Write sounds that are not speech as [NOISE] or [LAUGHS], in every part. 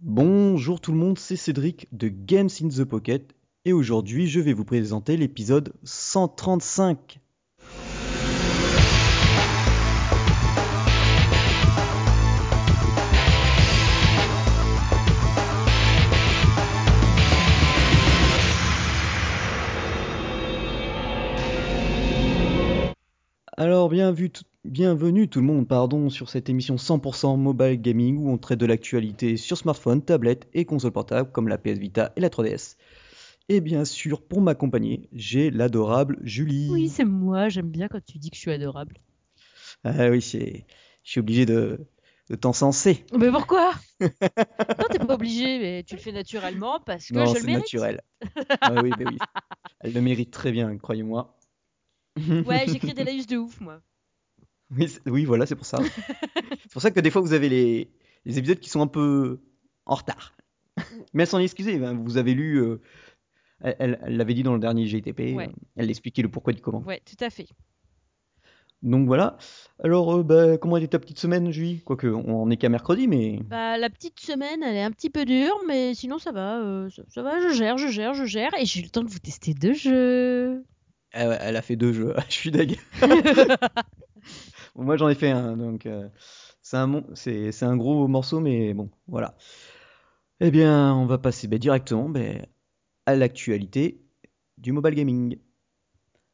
Bonjour tout le monde, c'est Cédric de Games in the Pocket et aujourd'hui je vais vous présenter l'épisode 135. Alors bienvenue tout le monde pardon, sur cette émission 100% mobile gaming où on traite de l'actualité sur smartphone, tablette et console portable comme la PS Vita et la 3DS. Et bien sûr, pour m'accompagner, j'ai l'adorable Julie. Oui, c'est moi, j'aime bien quand tu dis que je suis adorable. Ah oui, je suis obligé de, de t'encenser. Mais pourquoi? [LAUGHS] Non, t'es pas obligé, mais tu le fais naturellement parce que non, je le mérite. c'est naturel. [LAUGHS] ah oui, bah oui. Elle le mérite très bien, croyez-moi. [LAUGHS] Ouais, j'écris des lives de ouf, moi. Oui, oui voilà, c'est pour ça. [LAUGHS] c'est pour ça que des fois, vous avez les, les, épisodes qui sont un peu en retard. [LAUGHS] Mais elle s'en est excusée. Hein. Vous avez lu. Euh, elle l'avait dit dans le dernier GTP. Ouais. elle expliquait le pourquoi du comment. Ouais, tout à fait. Donc voilà. Alors, euh, bah, comment était ta petite semaine, Julie? Quoique, on est qu'à mercredi, mais. Bah, la petite semaine, elle est un petit peu dure, mais sinon ça va. Euh, ça, ça, va, je gère, je gère, je gère. Et j'ai eu le temps de vous tester deux jeux. Elle, a fait deux jeux. [LAUGHS] je suis deg. moi, j'en ai fait un, donc euh, c'est un, gros morceau, mais bon, voilà. Eh bien, on va passer bah, directement bah, à l'actualité du mobile gaming.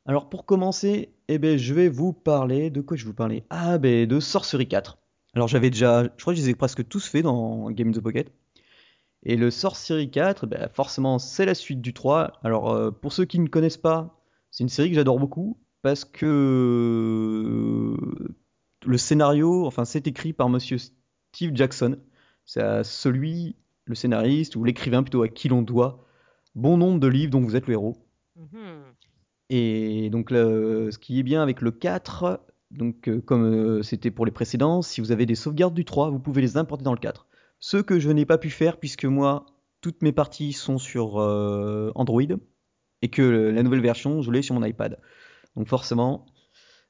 Alors, pour commencer, eh ben, je vais vous parler de quoi je vais vous parler? Ah, ben, de Sorcery 4. Alors, j'avais déjà, je crois que je les ai presque tous fait dans Game of the Pocket. Et le Sorcery 4, ben, forcément, c'est la suite du 3. Alors, euh, pour ceux qui ne connaissent pas, c'est une série que j'adore beaucoup parce que le scénario, enfin, c'est écrit par monsieur Steve Jackson. C'est celui, le scénariste, ou l'écrivain plutôt, à qui l'on doit bon nombre de livres dont vous êtes le héros. Mhm. Et donc, le- ce qui est bien avec le 4, donc, euh, comme euh, c'était pour les précédents, si vous avez des sauvegardes du 3, vous pouvez les importer dans le 4. Ce que je n'ai pas pu faire, puisque moi, toutes mes parties sont sur euh, Android, et que la nouvelle version, je l'ai sur mon iPad. Donc forcément,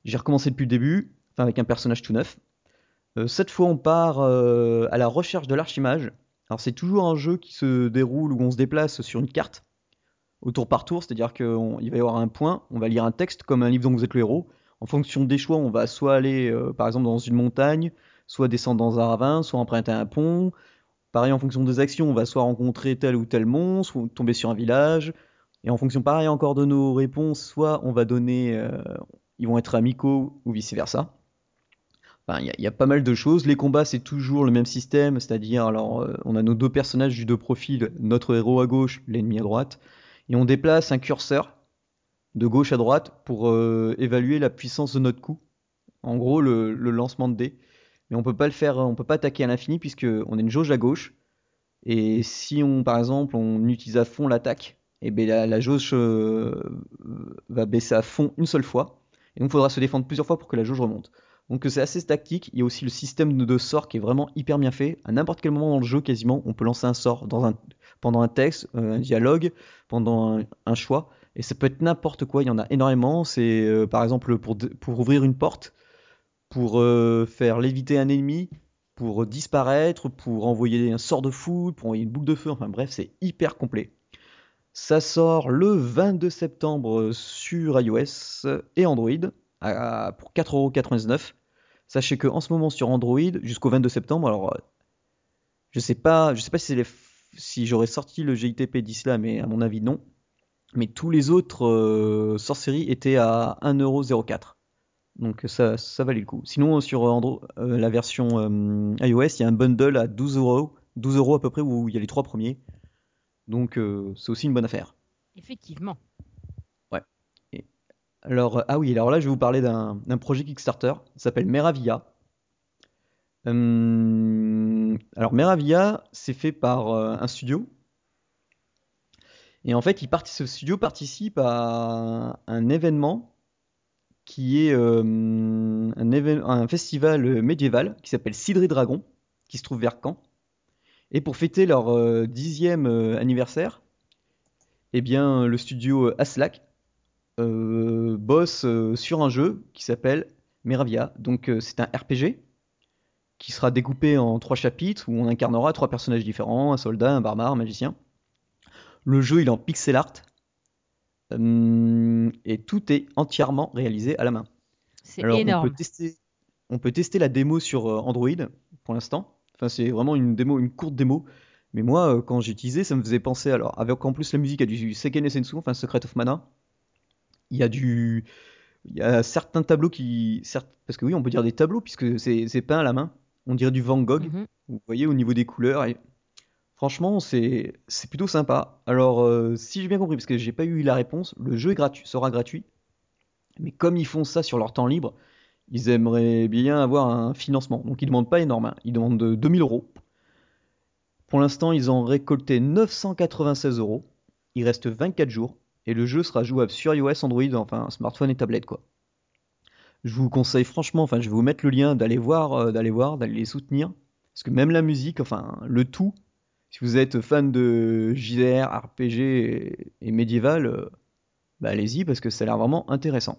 j'ai recommencé depuis le début, avec un personnage tout neuf. Euh, cette fois, on part euh, à la recherche de l'archimage. Alors c'est toujours un jeu qui se déroule où on se déplace sur une carte, au tour par tour, c'est-à-dire qu'il va y avoir un point, on va lire un texte comme un livre dont vous êtes le héros. En fonction des choix, on va soit aller euh, par exemple dans une montagne, soit descendre dans un ravin, soit emprunter un pont. Pareil, en fonction des actions, on va soit rencontrer tel ou tel monstre, ou tomber sur un village, et en fonction, pareil, encore de nos réponses, soit on va donner, euh, ils vont être amicaux ou vice versa. Il y, y, a pas mal de choses. Les combats, c'est toujours le même système, c'est-à-dire, alors, euh, on a nos deux personnages du deux profils, notre héros à gauche, l'ennemi à droite, et on déplace un curseur de gauche à droite pour euh, évaluer la puissance de notre coup. En gros, le, le, lancement de dés. Mais on peut pas le faire, on peut pas attaquer à l'infini puisque on a une jauge à gauche. Et si on, par exemple, on utilise à fond l'attaque, et bien la, jauge euh, va baisser à fond une seule fois. Et donc il faudra se défendre plusieurs fois pour que la jauge remonte. Donc c'est assez tactique. Il y a aussi le système de, de sort qui est vraiment hyper bien fait. À n'importe quel moment dans le jeu, quasiment, on peut lancer un sort dans un, pendant un texte, euh, un dialogue, pendant un, choix. Et ça peut être n'importe quoi. Il y en a énormément. C'est euh, par exemple pour, pour ouvrir une porte, pour faire léviter un ennemi, pour disparaître, pour envoyer un sort de foudre, pour envoyer une boucle de feu. Enfin bref, c'est hyper complet. Ça sort le 22 septembre sur iOS et Android pour 4,99€. Sachez que en ce moment sur Android, jusqu'au 22 septembre, alors je sais sais pas si, j'aurais sorti le GITP d'ici là, mais à mon avis non. Mais tous les autres euh, étaient à 1,04€. Donc ça, valait le coup. Sinon sur euh, la version euh, iOS, il y a un bundle à 12 euros, 12 euros à peu près où il y a les trois premiers. Donc euh, c'est aussi une bonne affaire. Effectivement. Ouais. Et alors, ah oui, alors là je vais vous parler d'un projet Kickstarter. Il s'appelle Meravia. Hum, alors Meravia, c'est fait par euh, un studio. Et en fait, il ce studio participe à un événement qui est euh, un, événement, un, festival médiéval qui s'appelle Cidre Dragon, qui se trouve vers Caen. Et pour fêter leur euh, dixième euh, anniversaire, eh bien, le studio Aslak euh, bosse sur un jeu qui s'appelle Meravia. Donc, c'est un RPG. qui sera découpé en trois chapitres où on incarnera trois personnages différents, un soldat, un barbare, un magicien. Le jeu il est en pixel art et tout est entièrement réalisé à la main. C'est énorme. on peut tester, on peut tester la démo sur Android pour l'instant. Enfin c'est vraiment une démo, une courte démo. Mais moi euh, quand j'ai utilisé, ça me faisait penser alors avec en plus la musique il y a du Seiken Sensu, enfin Secret of Mana. Il y a du il y a certains tableaux qui certes, parce que oui, on peut dire des tableaux puisque c'est c'est peint à la main. On dirait du Van Gogh. Mhm. Vous voyez au niveau des couleurs et franchement c'est c'est plutôt sympa. Alors euh, si j'ai bien compris parce que j'ai pas eu la réponse, le jeu est gratuit, sera gratuit. Mais comme ils font ça sur leur temps libre, ils aimeraient bien avoir un financement. Donc ils demandent pas énorme, hein. ils demandent de 2000 euros. Pour l'instant, ils ont récolté 996 euros. Il reste 24 jours et le jeu sera jouable sur iOS, Android, enfin smartphone et tablette quoi. Je vous conseille franchement, enfin je vais vous mettre le lien d'aller voir, euh, d'aller voir, d'aller les soutenir, parce que même la musique, enfin le tout, si vous êtes fan de JDR, RPG et, et médiéval, euh, bah allez-y parce que ça a l'air vraiment intéressant.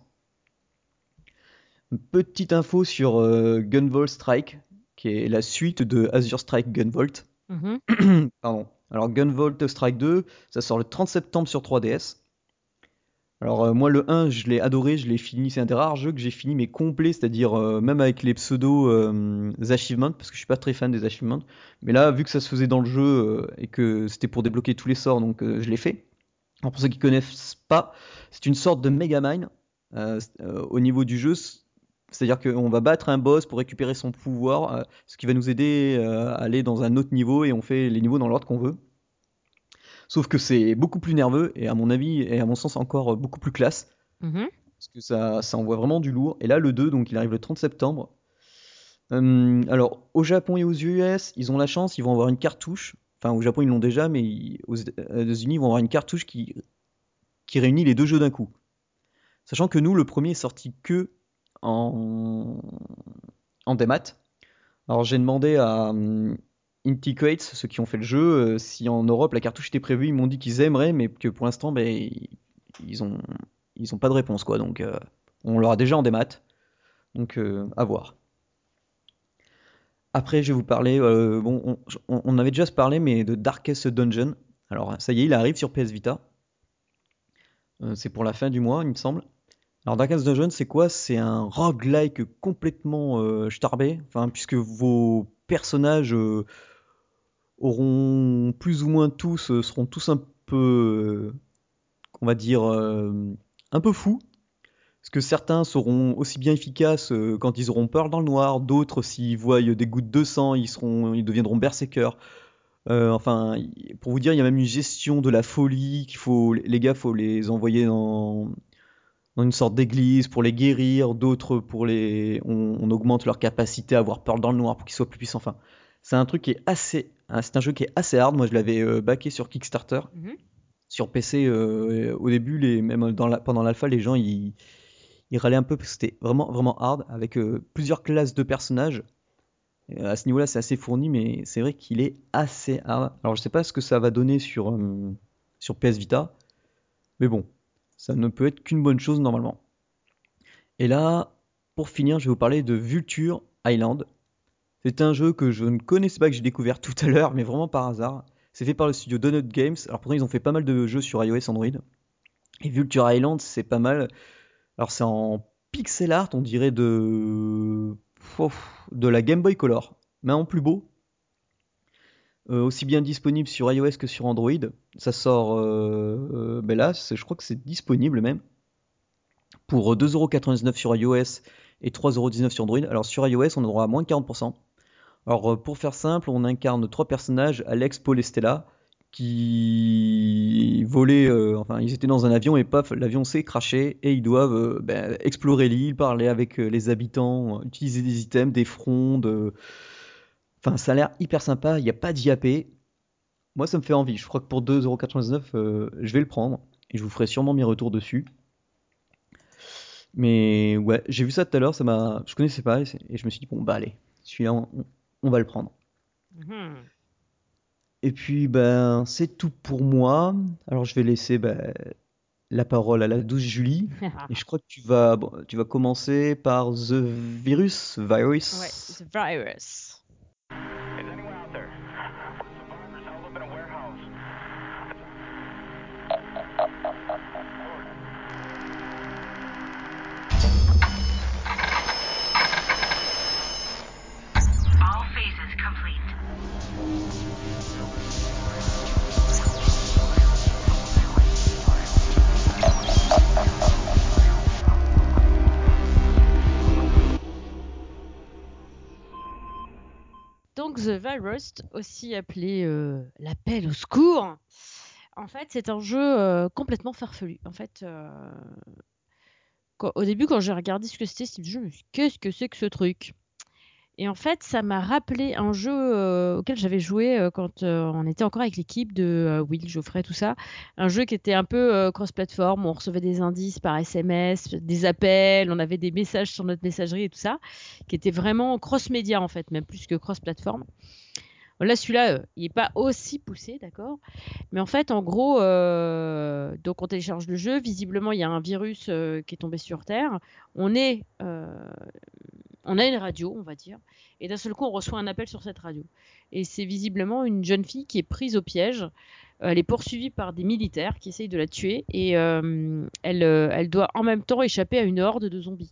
Une petite info sur euh, Gunvolt Strike, qui est la suite de Azure Strike Gunvolt. Mhm. [CLEARS THROAT] Pardon. Alors Gunvolt Strike 2, ça sort le 30 septembre sur 3DS. Alors euh, moi le 1, je l'ai adoré, je l'ai fini, c'est un des rares jeux que j'ai fini mais complet, c'est-à-dire euh, même avec les pseudo euh, achievements, parce que je suis pas très fan des achievements. Mais là, vu que ça se faisait dans le jeu et que c'était pour débloquer tous les sorts, donc je l'ai fait. Alors pour ceux qui connaissent pas, c'est une sorte de c'est- euh, au niveau du jeu. C'est-à-dire qu'on va battre un boss pour récupérer son pouvoir, euh, ce qui va nous aider euh, à aller dans un autre niveau et on fait les niveaux dans l'ordre qu'on veut. Sauf que c'est beaucoup plus nerveux et à mon avis et à mon sens encore beaucoup plus classe Mhm. parce que ça, ça envoie vraiment du lourd. Et là le 2 donc il arrive le 30 septembre. Hum, alors au Japon et aux US ils ont la chance ils vont avoir une cartouche. Enfin au Japon ils l'ont déjà mais ils- aux États-Unis ils vont avoir une cartouche qui, qui réunit les deux jeux d'un coup. Sachant que nous le premier est sorti que en, en démat. Alors j'ai demandé à hum, Intiquates, ceux qui ont fait le jeu, euh, si en Europe la cartouche était prévue. Ils m'ont dit qu'ils aimeraient, mais que pour l'instant, ben, ils ont, ils ont pas de réponse, quoi. Donc euh, on l'aura déjà en démat. Donc euh, à voir. Après, je vais vous parler. bon, on, on- avait déjà parlé, mais de Darkest Dungeon. Alors ça y est, il arrive sur PS Vita. C'est pour la fin du mois, il me semble. Alors Darkest Dungeon, c'est quoi? C'est un roguelike complètement euh, starbé, enfin, puisque vos personnages euh, auront plus ou moins tous, euh, seront tous un peu, on va dire, un peu fous. Parce que certains seront aussi bien efficaces quand ils auront peur dans le noir, d'autres s'ils voient des gouttes de sang, ils seront, ils deviendront berserkers. Enfin, pour vous dire, il y a même une gestion de la folie qu'il faut, les gars, faut les envoyer dans une sorte d'église pour les guérir, d'autres pour les, on, on augmente leur capacité à avoir peur dans le noir pour qu'ils soient plus puissants. Enfin, c'est un truc qui est assez, hein, c'est un jeu qui est assez hard. Moi, je l'avais euh, backé sur Kickstarter, Mhm. sur PC. euh, au début, les, même dans la, pendant l'alpha, les gens ils, ils râlaient un peu parce que c'était vraiment vraiment hard avec euh, plusieurs classes de personnages. Et à ce niveau-là, c'est assez fourni, mais c'est vrai qu'il est assez hard. Alors, je sais pas ce que ça va donner sur euh, sur PS Vita, mais bon, ça ne peut être qu'une bonne chose normalement. Et là, pour finir, je vais vous parler de Vulture Island. C'est un jeu que je ne connaissais pas, que j'ai découvert tout à l'heure, mais vraiment par hasard. C'est fait par le studio Donut Games. Alors pourtant, ils ont fait pas mal de jeux sur iOS, Android. Et Vulture Island, c'est pas mal. Alors c'est en pixel art, on dirait de de la Game Boy Color, mais en plus beau. Euh, aussi bien disponible sur iOS que sur Android. Ça sort, euh, euh, ben là, je crois que c'est disponible même pour 2,99€ sur iOS et 3,19€ sur Android. Alors sur iOS, on aura à moins de 40%. Alors pour faire simple, on incarne trois personnages, Alex, Paul et Stella, qui volaient, enfin ils étaient dans un avion et paf, l'avion s'est crashé et ils doivent ben, explorer l'île, parler avec les habitants, utiliser des items, des frondes. Enfin ça a l'air hyper sympa, il n'y a pas d'IAP. Moi ça me fait envie, je crois que pour 2,99€, euh, je vais le prendre et je vous ferai sûrement mes retours dessus. Mais ouais, j'ai vu ça tout à l'heure, ça m'a, je connaissais pas et je me suis dit bon bah allez, celui-là on, on va le prendre. Mhm. Et puis ben c'est tout pour moi. Alors je vais laisser ben, la parole à la douce Julie. [LAUGHS] Et je crois que tu vas, bon, tu vas commencer par The Virus, Ouais, Virus. The Virus. The Virus, aussi appelé euh, l'appel au secours. En fait, c'est un jeu euh, complètement farfelu. En fait, euh, au début, quand j'ai regardé ce que c'était, je me suis dit, qu'est-ce que c'est que ce truc? Et en fait, ça m'a rappelé un jeu euh, auquel j'avais joué euh, quand euh, on était encore avec l'équipe de Will, Geoffrey, tout ça. Un jeu qui était un peu cross-platform, on recevait des indices par SMS, des appels, on avait des messages sur notre messagerie et tout ça, qui était vraiment cross-média en fait, même plus que cross-platform. Là, celui-là, il n'est pas aussi poussé, d'accord Mais en fait, en gros, donc on télécharge le jeu. Visiblement, il y a un virus qui est tombé sur Terre. On est, on a une radio, on va dire, et d'un seul coup, on reçoit un appel sur cette radio. Et c'est visiblement une jeune fille qui est prise au piège. Elle est poursuivie par des militaires qui essayent de la tuer, et euh, elle, euh, elle doit en même temps échapper à une horde de zombies.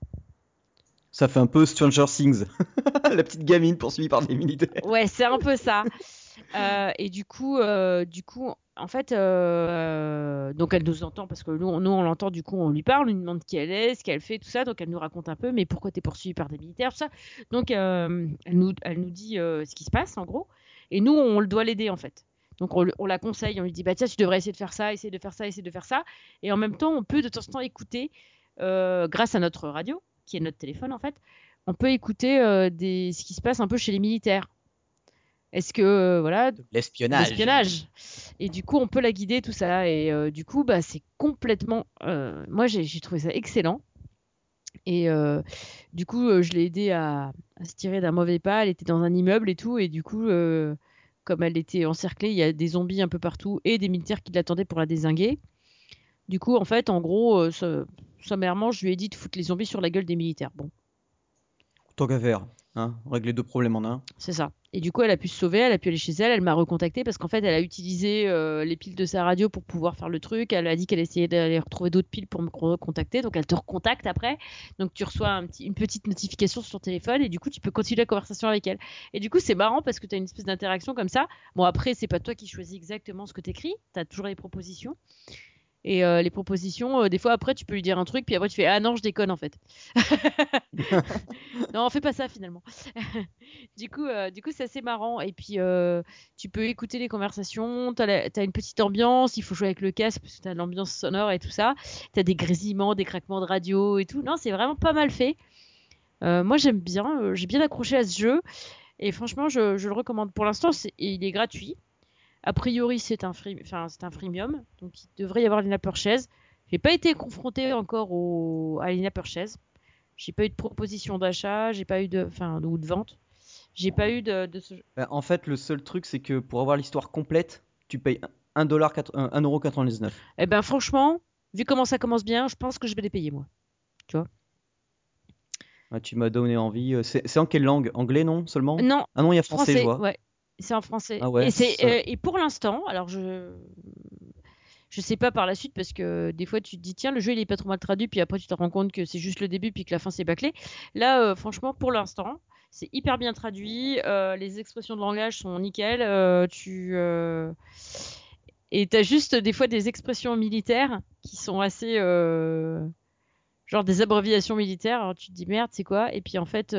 Ça fait un peu Stranger Things. [LAUGHS] La petite gamine poursuivie par des militaires. Ouais, c'est un peu ça. Euh, et du coup, euh, du coup, en fait, euh, donc elle nous entend parce que nous, on- l'entend. Du coup, on lui parle, on lui demande qui elle est, ce qu'elle fait, tout ça. Donc elle nous raconte un peu, mais pourquoi t'es poursuivie par des militaires, tout ça. Donc euh, elle nous, dit euh, ce qui se passe en gros. Et nous, on doit l'aider en fait. Donc on, la conseille, on lui dit bah tiens, tu devrais essayer de faire ça, essayer de faire ça, essayer de faire ça. Et en même temps, on peut de temps en temps écouter, grâce à notre radio, qui est notre téléphone en fait, on peut écouter ce qui se passe un peu chez les militaires. Est-ce que euh, voilà, L'espionnage. l'espionnage. Et du coup, on peut la guider, tout ça. Et euh, du coup, bah, c'est complètement. euh, moi, j'ai j'ai trouvé ça excellent. Et euh, du coup, euh, je l'ai aidé à, à se tirer d'un mauvais pas. Elle était dans un immeuble et tout. Et du coup, euh, comme elle était encerclée, il y a des zombies un peu partout et des militaires qui l'attendaient pour la désinguer. Du coup, en fait, en gros, euh, ce- sommairement, je lui ai dit de foutre les zombies sur la gueule des militaires. Bon, Tant qu'à faire. Hein, régler deux problèmes en un. C'est ça. Et du coup, elle a pu se sauver, elle a pu aller chez elle, elle m'a recontacté parce qu'en fait, elle a utilisé euh, les piles de sa radio pour pouvoir faire le truc. Elle a dit qu'elle essayait d'aller retrouver d'autres piles pour me recontacter. Donc, elle te recontacte après. Donc, tu reçois une petite notification sur ton téléphone et du coup, tu peux continuer la conversation avec elle. Et du coup, c'est marrant parce que tu as une espèce d'interaction comme ça. Bon, après, c'est pas toi qui choisis exactement ce que tu écris. Tu as toujours les propositions. Et euh, les propositions, euh, des fois, après, tu peux lui dire un truc, puis après, tu fais Ah non, je déconne en fait. [LAUGHS] non, fais pas ça finalement. [LAUGHS] du coup, euh, du coup, c'est assez marrant. Et puis, tu peux écouter les conversations. T'as, la- t'as une petite ambiance. Il faut jouer avec le casque parce que t'as l'ambiance sonore et tout ça. T'as des grésillements, des craquements de radio et tout. Non, c'est vraiment pas mal fait. Moi, j'aime bien. j'ai bien accroché à ce jeu. Et franchement, je, je le recommande. Pour l'instant, il est gratuit. A priori, c'est un, free, enfin, c'est un freemium. Donc, il devrait y avoir l'INA Purchase. J'ai pas été confronté encore au, à l'INA Purchase. J'ai pas eu de proposition d'achat. J'ai pas eu de, enfin, ou de vente. J'ai pas eu de, de ce, Bah, en fait, le seul truc, c'est que pour avoir l'histoire complète, tu payes 1,99$. Eh ben franchement, vu comment ça commence bien, je pense que je vais les payer moi. Ah, tu m'as donné envie. Euh, C'est c'est en quelle langue? Anglais, non Seulement? Non, Ah non, il y a français, français, je vois. ouais. C'est en français. Ah ouais, et, c'est, ça- euh, et pour l'instant, alors je je sais pas par la suite parce que des fois tu te dis tiens le jeu il est pas trop mal traduit puis après tu te rends compte que c'est juste le début puis que la fin c'est bâclé. Là euh, franchement pour l'instant c'est hyper bien traduit, euh, les expressions de langage sont nickel, euh, tu et t'as juste des fois des expressions militaires qui sont assez genre des abréviations militaires. Alors tu te dis merde c'est quoi? Et puis en fait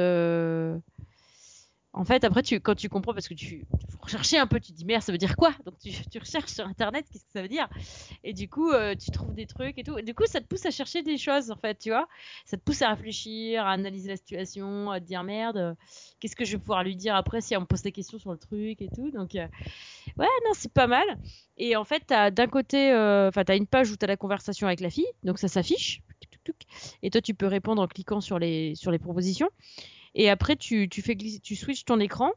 en fait, après, quand tu comprends, parce que tu, rechercher un peu, tu te dis merde, ça veut dire quoi? Donc tu, recherches sur internet, qu'est-ce que ça veut dire? Et du coup, euh, tu trouves des trucs et tout. Et du coup, ça te pousse à chercher des choses, en fait, tu vois? Ça te pousse à réfléchir, à analyser la situation, à te dire merde, euh, qu'est-ce que je vais pouvoir lui dire après si on me pose des questions sur le truc et tout. Donc, euh, ouais, non, c'est pas mal. Et en fait, d'un côté, enfin, t'as une page où t'as la conversation avec la fille, donc ça s'affiche. Et toi, tu peux répondre en cliquant sur les, sur les propositions. Et après, tu, tu fais glisser, tu switches ton écran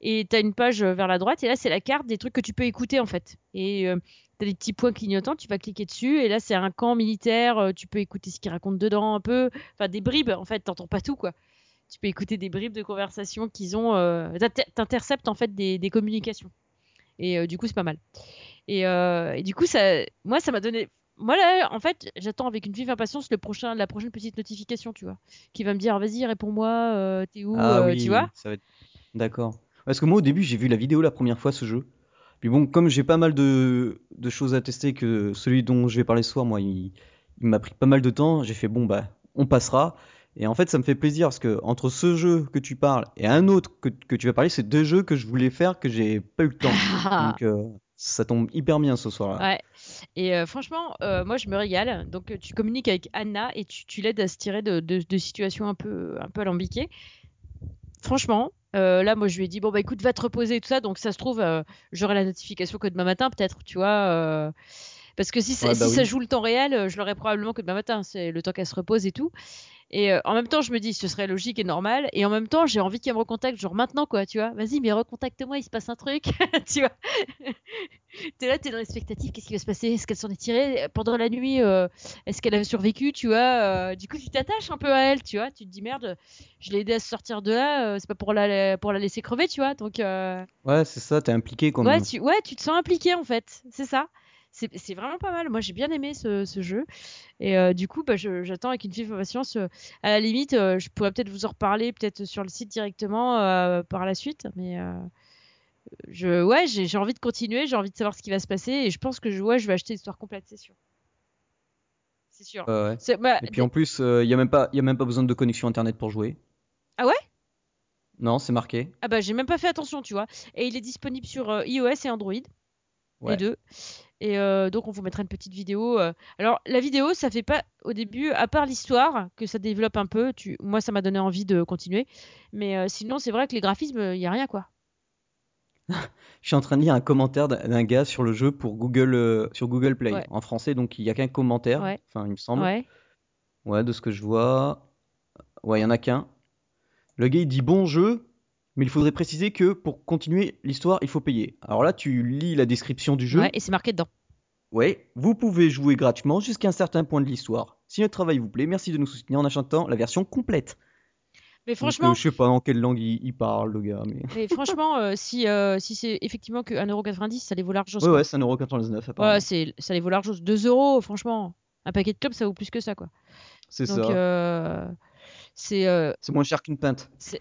et tu as une page vers la droite. Et là, c'est la carte des trucs que tu peux écouter en fait. Et euh, tu as des petits points clignotants, tu vas cliquer dessus. Et là, c'est un camp militaire. euh, tu peux écouter ce qu'ils racontent dedans un peu. Enfin, des bribes en fait, t'entends pas tout quoi. Tu peux écouter des bribes de conversation qu'ils ont. Euh, t'inter- T'interceptes en fait des, des communications. Et euh, du coup, c'est pas mal. Et, euh, et du coup, ça, moi, ça m'a donné. Moi, là, en fait, j'attends avec une vive impatience le prochain, la prochaine petite notification, tu vois, qui va me dire, vas-y, réponds-moi, euh, t'es où, Ah euh, oui, tu vois. ça va être- D'accord. Parce que moi, au début, j'ai vu la vidéo la première fois, ce jeu. Puis bon, comme j'ai pas mal de, de choses à tester, que celui dont je vais parler ce soir, moi, il, il m'a pris pas mal de temps, j'ai fait, bon, bah, on passera. Et en fait, ça me fait plaisir parce que entre ce jeu que tu parles et un autre que, que tu vas parler, c'est deux jeux que je voulais faire que j'ai pas eu le temps. [LAUGHS] Donc euh, ça tombe hyper bien ce soir-là. Ouais. Et euh, franchement, euh, moi je me régale. Donc euh, tu communiques avec Anna et tu, tu l'aides à se tirer de, de, de situations un peu, un peu alambiquées. Franchement, euh, là moi je lui ai dit bon bah écoute va te reposer et tout ça. Donc ça se trouve j'aurai la notification que demain matin peut-être, tu vois. parce que si, ça- Ouais, bah si ça oui. joue le temps réel, je l'aurai probablement que demain matin. C'est le temps qu'elle se repose et tout. Et euh, en même temps, je me dis, ce serait logique et normal. Et en même temps, j'ai envie qu'elle me recontacte, genre maintenant, quoi, tu vois. Vas-y, mais recontacte-moi, il se passe un truc, [LAUGHS] tu vois. [LAUGHS] t'es là, t'es dans l'expectative, qu'est-ce qui va se passer? Est-ce qu'elle s'en est tirée? Pendant la nuit euh, Est-ce qu'elle a survécu, tu vois Euh, Du coup, tu t'attaches un peu à elle, tu vois. Tu te dis, merde, je l'ai aidée à se sortir de là, c'est pas pour la, pour la laisser crever, tu vois. Donc, Ouais, c'est ça, t'es impliqué quand ouais, même. tu, ouais, tu te sens impliqué, en fait. C'est ça. C'est vraiment pas mal. Moi, j'ai bien aimé ce, ce jeu. Et euh, du coup, bah, j'attends avec une vive impatience. euh, à la limite, euh, je pourrais peut-être vous en reparler, peut-être sur le site directement par la suite. Mais je, ouais, j'ai envie de continuer, j'ai envie de savoir ce qui va se passer. Et je pense que je, ouais, je vais acheter l'histoire complète, c'est sûr. C'est sûr. Ouais, bah, Et puis en plus, il y a même pas, y a même pas besoin de connexion internet pour jouer. Ah ouais? Non, c'est marqué. Ah bah, j'ai même pas fait attention, tu vois. Et il est disponible sur iOS et Android, Ouais. les deux. Et euh, donc, on vous mettra une petite vidéo. euh. Alors, la vidéo, ça fait pas au début, à part l'histoire, que ça développe un peu. Tu... Moi, ça m'a donné envie de continuer. Mais euh, sinon, c'est vrai que les graphismes, il y a rien, quoi. [LAUGHS] Je suis en train de lire un commentaire d'un gars sur le jeu pour Google, euh, sur Google Play Ouais. en français, donc il y a qu'un commentaire. Ouais. Enfin, il me semble. Ouais. Ouais, de ce que je vois. Ouais, il y en a qu'un. Le gars il dit bon jeu, mais il faudrait préciser que pour continuer l'histoire, il faut payer. Alors là, tu lis la description du jeu. Ouais, et c'est marqué dedans. Ouais, vous pouvez jouer gratuitement jusqu'à un certain point de l'histoire. Si notre travail vous plaît, merci de nous soutenir en achetant la version complète. Mais Donc, franchement, euh, je sais pas en quelle langue il, il parle, le gars, mais. mais franchement euh, si, euh, si c'est effectivement que 1,90€, ça les vaut large. Ouais, ouais, c'est 1,99€ apparemment. Ouais, c'est, ça les vaut large. 2 euros, franchement. Un paquet de clubs, ça vaut plus que ça, quoi. c'est Donc, ça. Euh, c'est, euh, moins cher qu'une pinte. c'est,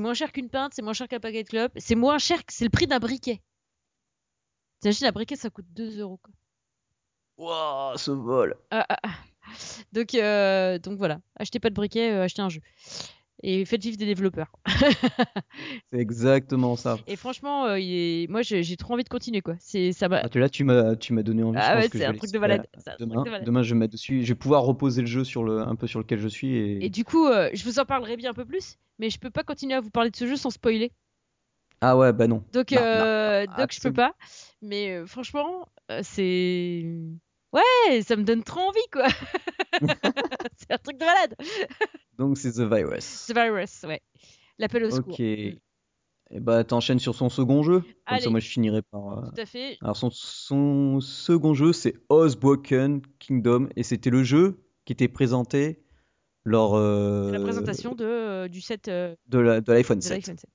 moins, cher qu'une pinte, c'est moins cher qu'un paquet de clubs, c'est moins cher que c'est le prix d'un briquet. T'imagines, un briquet, ça coûte 2 euros, quoi. Waouh, ce vol. Ah, ah, ah. Donc, euh, donc voilà, achetez pas de briquet, euh, achetez un jeu. Et faites vivre des développeurs. [LAUGHS] C'est exactement ça. Et franchement, euh, il est... moi j'ai trop envie de continuer quoi. C'est ça. Ah, là, tu m'as, tu m'as donné envie. Ah ouais, c'est un truc de malade. truc Demain, de malade. demain, je vais me mettre dessus. Je vais pouvoir reposer le jeu sur le, un peu sur lequel je suis. Et... Et du coup, euh, je vous en parlerai bien un peu plus, mais je peux pas continuer à vous parler de ce jeu sans spoiler. Ah ouais, bah non. Donc, Non, non, euh, non, donc je peux pas. Mais euh, franchement, euh, c'est. Ouais, ça me donne trop envie quoi. [LAUGHS] c'est un truc de malade. Donc c'est The Virus. The Virus, ouais. L'appel au secours. Ok. Et bah t'enchaînes sur son second jeu. Comme Allez. ça, moi je finirai par. euh, Tout à fait. Alors son, son second jeu, c'est Ozbroken Kingdom, et c'était le jeu qui était présenté lors euh, la présentation de, euh, du set de l'iPhone de 7. l'iPhone 7.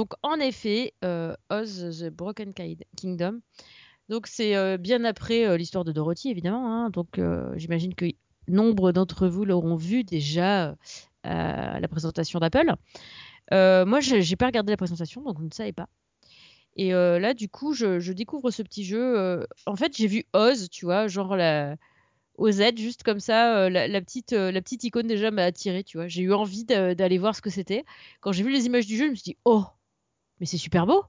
Donc en effet, euh, Oz the Broken Ki- Kingdom. Donc c'est euh, bien après euh, l'histoire de Dorothy évidemment. hein. donc j'imagine que nombre d'entre vous l'auront vu déjà à la présentation d'Apple. Moi j'ai pas regardé la présentation donc je ne savais pas. Et là du coup je, découvre ce petit jeu. en fait j'ai vu Oz, tu vois, genre la OZ juste comme ça, la, petite la petite icône déjà m'a attiré, tu vois. J'ai eu envie d'aller voir ce que c'était. Quand j'ai vu les images du jeu je me suis dit oh mais c'est super beau.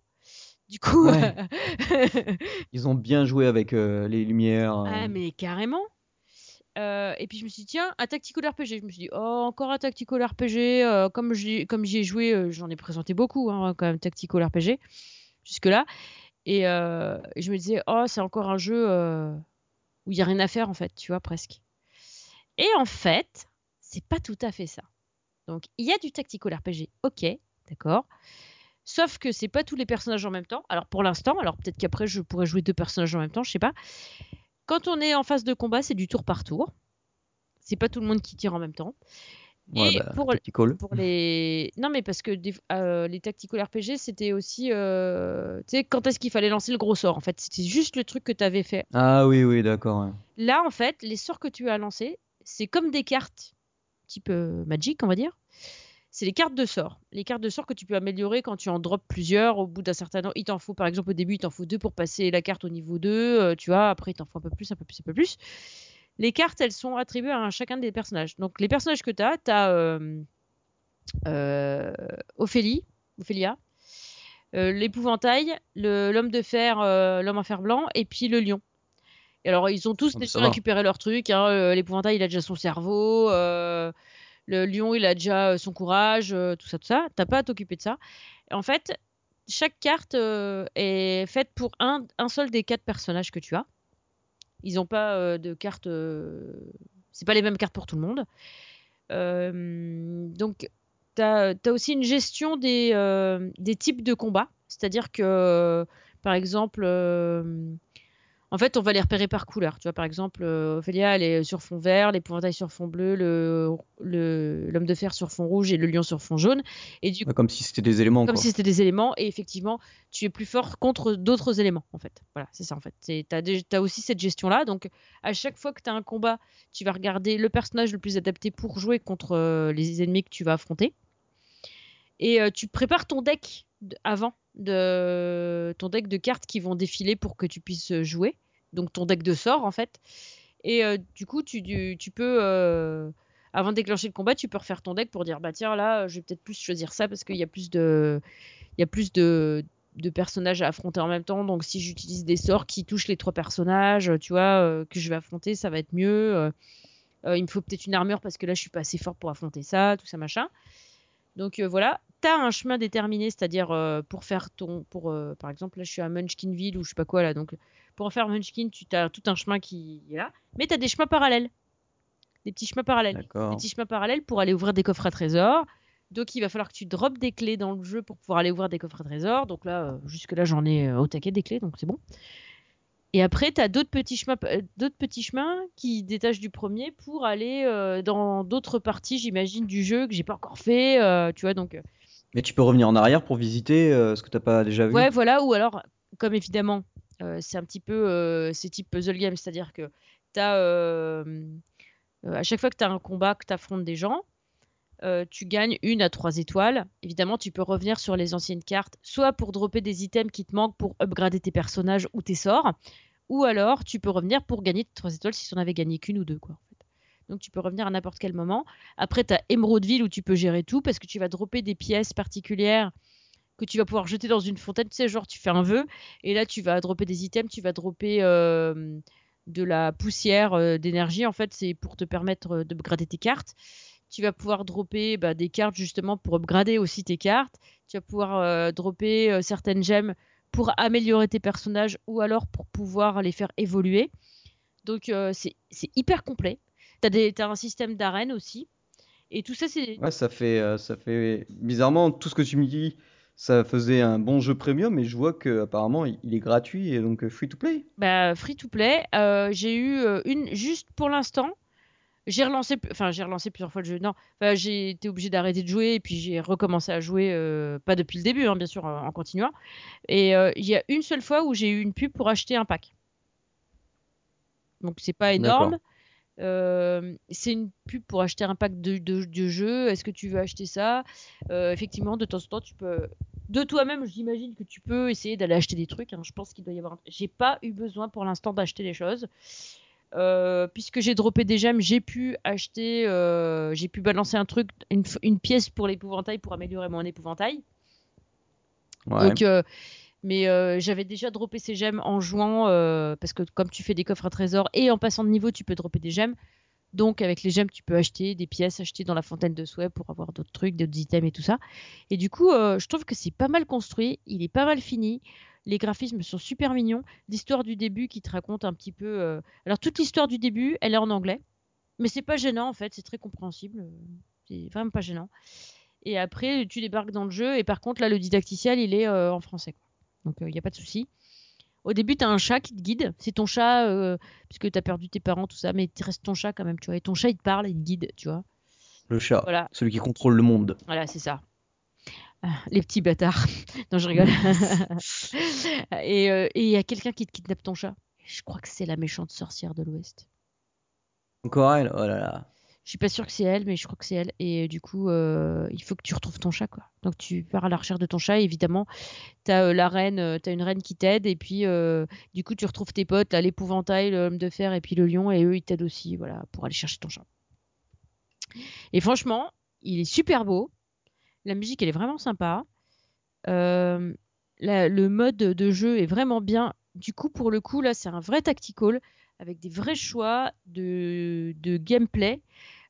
Du coup, Ouais. [LAUGHS] Ils ont bien joué avec euh, les lumières. euh. ah mais carrément. Euh, et puis je me suis dit tiens un tactical RPG. Je me suis dit oh encore un tactical RPG. euh, comme j'y comme j'y ai joué, j'en ai présenté beaucoup hein, quand même tactical RPG jusque là. Et je me disais oh c'est encore un jeu où il y a rien à faire en fait, tu vois presque. Et en fait c'est pas tout à fait ça. Donc il y a du tactical RPG, ok, d'accord. Sauf que c'est pas tous les personnages en même temps. Alors pour l'instant, alors peut-être qu'après je pourrais jouer deux personnages en même temps, je sais pas. quand on est en phase de combat, c'est du tour par tour. C'est pas tout le monde qui tire en même temps. Ouais, Et bah, pour, les [LAUGHS] non mais parce que des- euh, les tactical RPG c'était aussi euh, tu sais quand est-ce qu'il fallait lancer le gros sort en fait? C'était juste le truc que tu avais fait Ah oui, oui, d'accord. ouais. là en fait les sorts que tu as lancés c'est comme des cartes type euh, Magic on va dire c'est les cartes de sorts les cartes de sorts que tu peux améliorer quand tu en drops plusieurs au bout d'un certain nombre il t'en faut par exemple au début il t'en faut deux pour passer la carte au niveau 2 euh, tu vois après il t'en faut un peu plus un peu plus un peu plus les cartes, elles sont attribuées à un- chacun des personnages. Donc, les personnages que tu as, tu as Ophélie, Ophélia, euh, l'épouvantail, l'homme de fer, euh, l'homme en fer blanc, et puis le lion. Et alors, ils ont tous Ah, déjà récupéré leur truc. hein. Euh, L'épouvantail, il a déjà son cerveau. Le lion, il a déjà euh, son courage, euh, tout ça, tout ça. T'as pas à t'occuper de ça. En fait, chaque carte euh, est faite pour un, seul des quatre personnages que tu as. Ils n'ont pas de cartes. C'est pas les mêmes cartes pour tout le monde. Donc, tu as, aussi une gestion des, types de combats. C'est-à-dire que, par exemple, en fait, on va les repérer par couleur. Tu vois, par exemple, euh, Ophélia, elle est sur fond vert, l'épouvantail sur fond bleu, le le- l'homme de fer sur fond rouge et le lion sur fond jaune. Et du Comme si c'était des éléments, comme quoi. si c'était des éléments et effectivement tu es plus fort contre d'autres éléments en fait voilà c'est ça en fait tu as, aussi cette gestion là donc à chaque fois que tu as un combat tu vas regarder le personnage le plus adapté pour jouer contre euh, les ennemis que tu vas affronter et euh, tu prépares ton deck de- avant ton deck de cartes qui vont défiler pour que tu puisses jouer donc ton deck de sorts en fait et euh, du coup tu, peux euh, avant de déclencher le combat, tu peux refaire ton deck pour dire bah tiens là, je vais peut-être plus choisir ça parce qu'il y a plus de il y a plus de personnages à affronter en même temps. Donc si j'utilise des sorts qui touchent les trois personnages, tu vois, euh, que je vais affronter, ça va être mieux. Euh, euh, il me faut peut-être une armure parce que là je suis pas assez fort pour affronter ça, tout ça machin. Donc euh, voilà, tu as un chemin déterminé, c'est-à-dire euh, pour faire ton pour euh, par exemple là je suis à Munchkinville ou je sais pas quoi là. Donc pour faire Munchkin, tu as tout un chemin qui est là, mais tu as des chemins parallèles. Des petits chemins parallèles des petits chemins parallèles pour aller ouvrir des coffres à trésors. Donc il va falloir que tu drops des clés dans le jeu pour pouvoir aller ouvrir des coffres à trésors. Donc là, euh, jusque là, j'en ai au taquet des clés, donc c'est bon. Et après, tu as d'autres petits chemins, euh, d'autres petits chemins qui détachent du premier pour aller euh, dans d'autres parties, j'imagine, du jeu que j'ai pas encore fait. euh, tu vois, donc Mais tu peux revenir en arrière pour visiter euh, ce que t'as pas déjà vu. ouais, voilà. Ou alors, comme évidemment, c'est un petit peu, euh, c'est type puzzle game, c'est-à-dire que tu as à chaque fois que tu as un combat, que tu affrontes des gens, euh, tu gagnes une à trois étoiles. Évidemment, tu peux revenir sur les anciennes cartes, soit pour dropper des items qui te manquent pour upgrader tes personnages ou tes sorts, ou alors tu peux revenir pour gagner trois étoiles si tu en avais gagné qu'une ou deux. Quoi. Donc tu peux revenir à n'importe quel moment. Après, tu as Emeraldville où tu peux gérer tout parce que tu vas dropper des pièces particulières que tu vas pouvoir jeter dans une fontaine. Tu sais, genre, tu fais un vœu et là, tu vas dropper des items, tu vas dropper. Euh, de la poussière euh, d'énergie en fait c'est pour te permettre euh, d'upgrader tes cartes tu vas pouvoir dropper bah, des cartes justement pour upgrader aussi tes cartes tu vas pouvoir euh, dropper euh, certaines gemmes pour améliorer tes personnages ou alors pour pouvoir les faire évoluer donc euh, c'est hyper complet tu as, as, un système d'arène aussi et tout ça c'est ouais ça fait ça fait bizarrement tout ce que tu me dis ça faisait un bon jeu premium et je vois que apparemment il est gratuit et donc free to play. Bah free to play. Euh, j'ai eu une juste pour l'instant. J'ai relancé, enfin j'ai relancé plusieurs fois le jeu. Non, enfin, j'ai été obligé d'arrêter de jouer et puis j'ai recommencé à jouer, euh, pas depuis le début, hein, bien sûr, en continuant. Et euh, il y a une seule fois où j'ai eu une pub pour acheter un pack. Donc c'est pas énorme. Euh, c'est une pub pour acheter un pack de, de, de jeux. Est-ce que tu veux acheter ça? Effectivement, de temps en temps, tu peux. De toi-même, j'imagine que tu peux essayer d'aller acheter des trucs. Hein. Je pense qu'il doit y avoir. J'ai pas eu besoin pour l'instant d'acheter les choses. Euh, puisque j'ai droppé des gemmes, j'ai pu acheter, euh, j'ai pu balancer un truc, une, une pièce pour l'épouvantail pour améliorer mon épouvantail. Ouais. Donc, euh, mais j'avais déjà droppé ces gemmes en jouant, parce que comme tu fais des coffres à trésors et en passant de niveau, tu peux dropper des gemmes. Donc avec les gemmes, tu peux acheter des pièces, acheter dans la fontaine de souhait pour avoir d'autres trucs, d'autres items et tout ça. Et du coup, euh, je trouve que c'est pas mal construit, il est pas mal fini. Les graphismes sont super mignons. L'histoire du début qui te raconte un petit peu. euh, Alors toute l'histoire du début, elle est en anglais, mais c'est pas gênant en fait, c'est très compréhensible. C'est vraiment pas gênant. Et après, tu débarques dans le jeu et par contre là, le didacticiel, il est euh, en français. Donc il n'y a pas de souci. Au début, tu as un chat qui te guide. C'est ton chat, euh, puisque tu as perdu tes parents, tout ça, mais il reste ton chat quand même, tu vois. Et ton chat, il te parle, il te guide, tu vois. Le chat, Voilà. celui qui contrôle le monde. Voilà, c'est ça. Ah, Les petits bâtards. [LAUGHS] non, je rigole. [LAUGHS] et euh, et il y a quelqu'un qui te kidnappe ton chat. Je crois que c'est la méchante sorcière de l'Ouest. Encore elle, oh là là. Je suis pas sûre que c'est elle, mais je crois que c'est elle. Et euh, du coup, euh, il faut que tu retrouves ton chat, quoi. Donc tu pars à la recherche de ton chat. Et évidemment, t'as euh, la reine, euh, t'as une reine qui t'aide. Et puis, du coup, tu retrouves tes potes, l'épouvantail, l'homme de fer et puis le lion. Et eux, ils t'aident aussi, voilà, pour aller chercher ton chat. Et franchement, il est super beau. La musique, elle est vraiment sympa. Le mode de jeu est vraiment bien. Du coup, pour le coup, là, c'est un vrai tactical avec des vrais choix de, gameplay.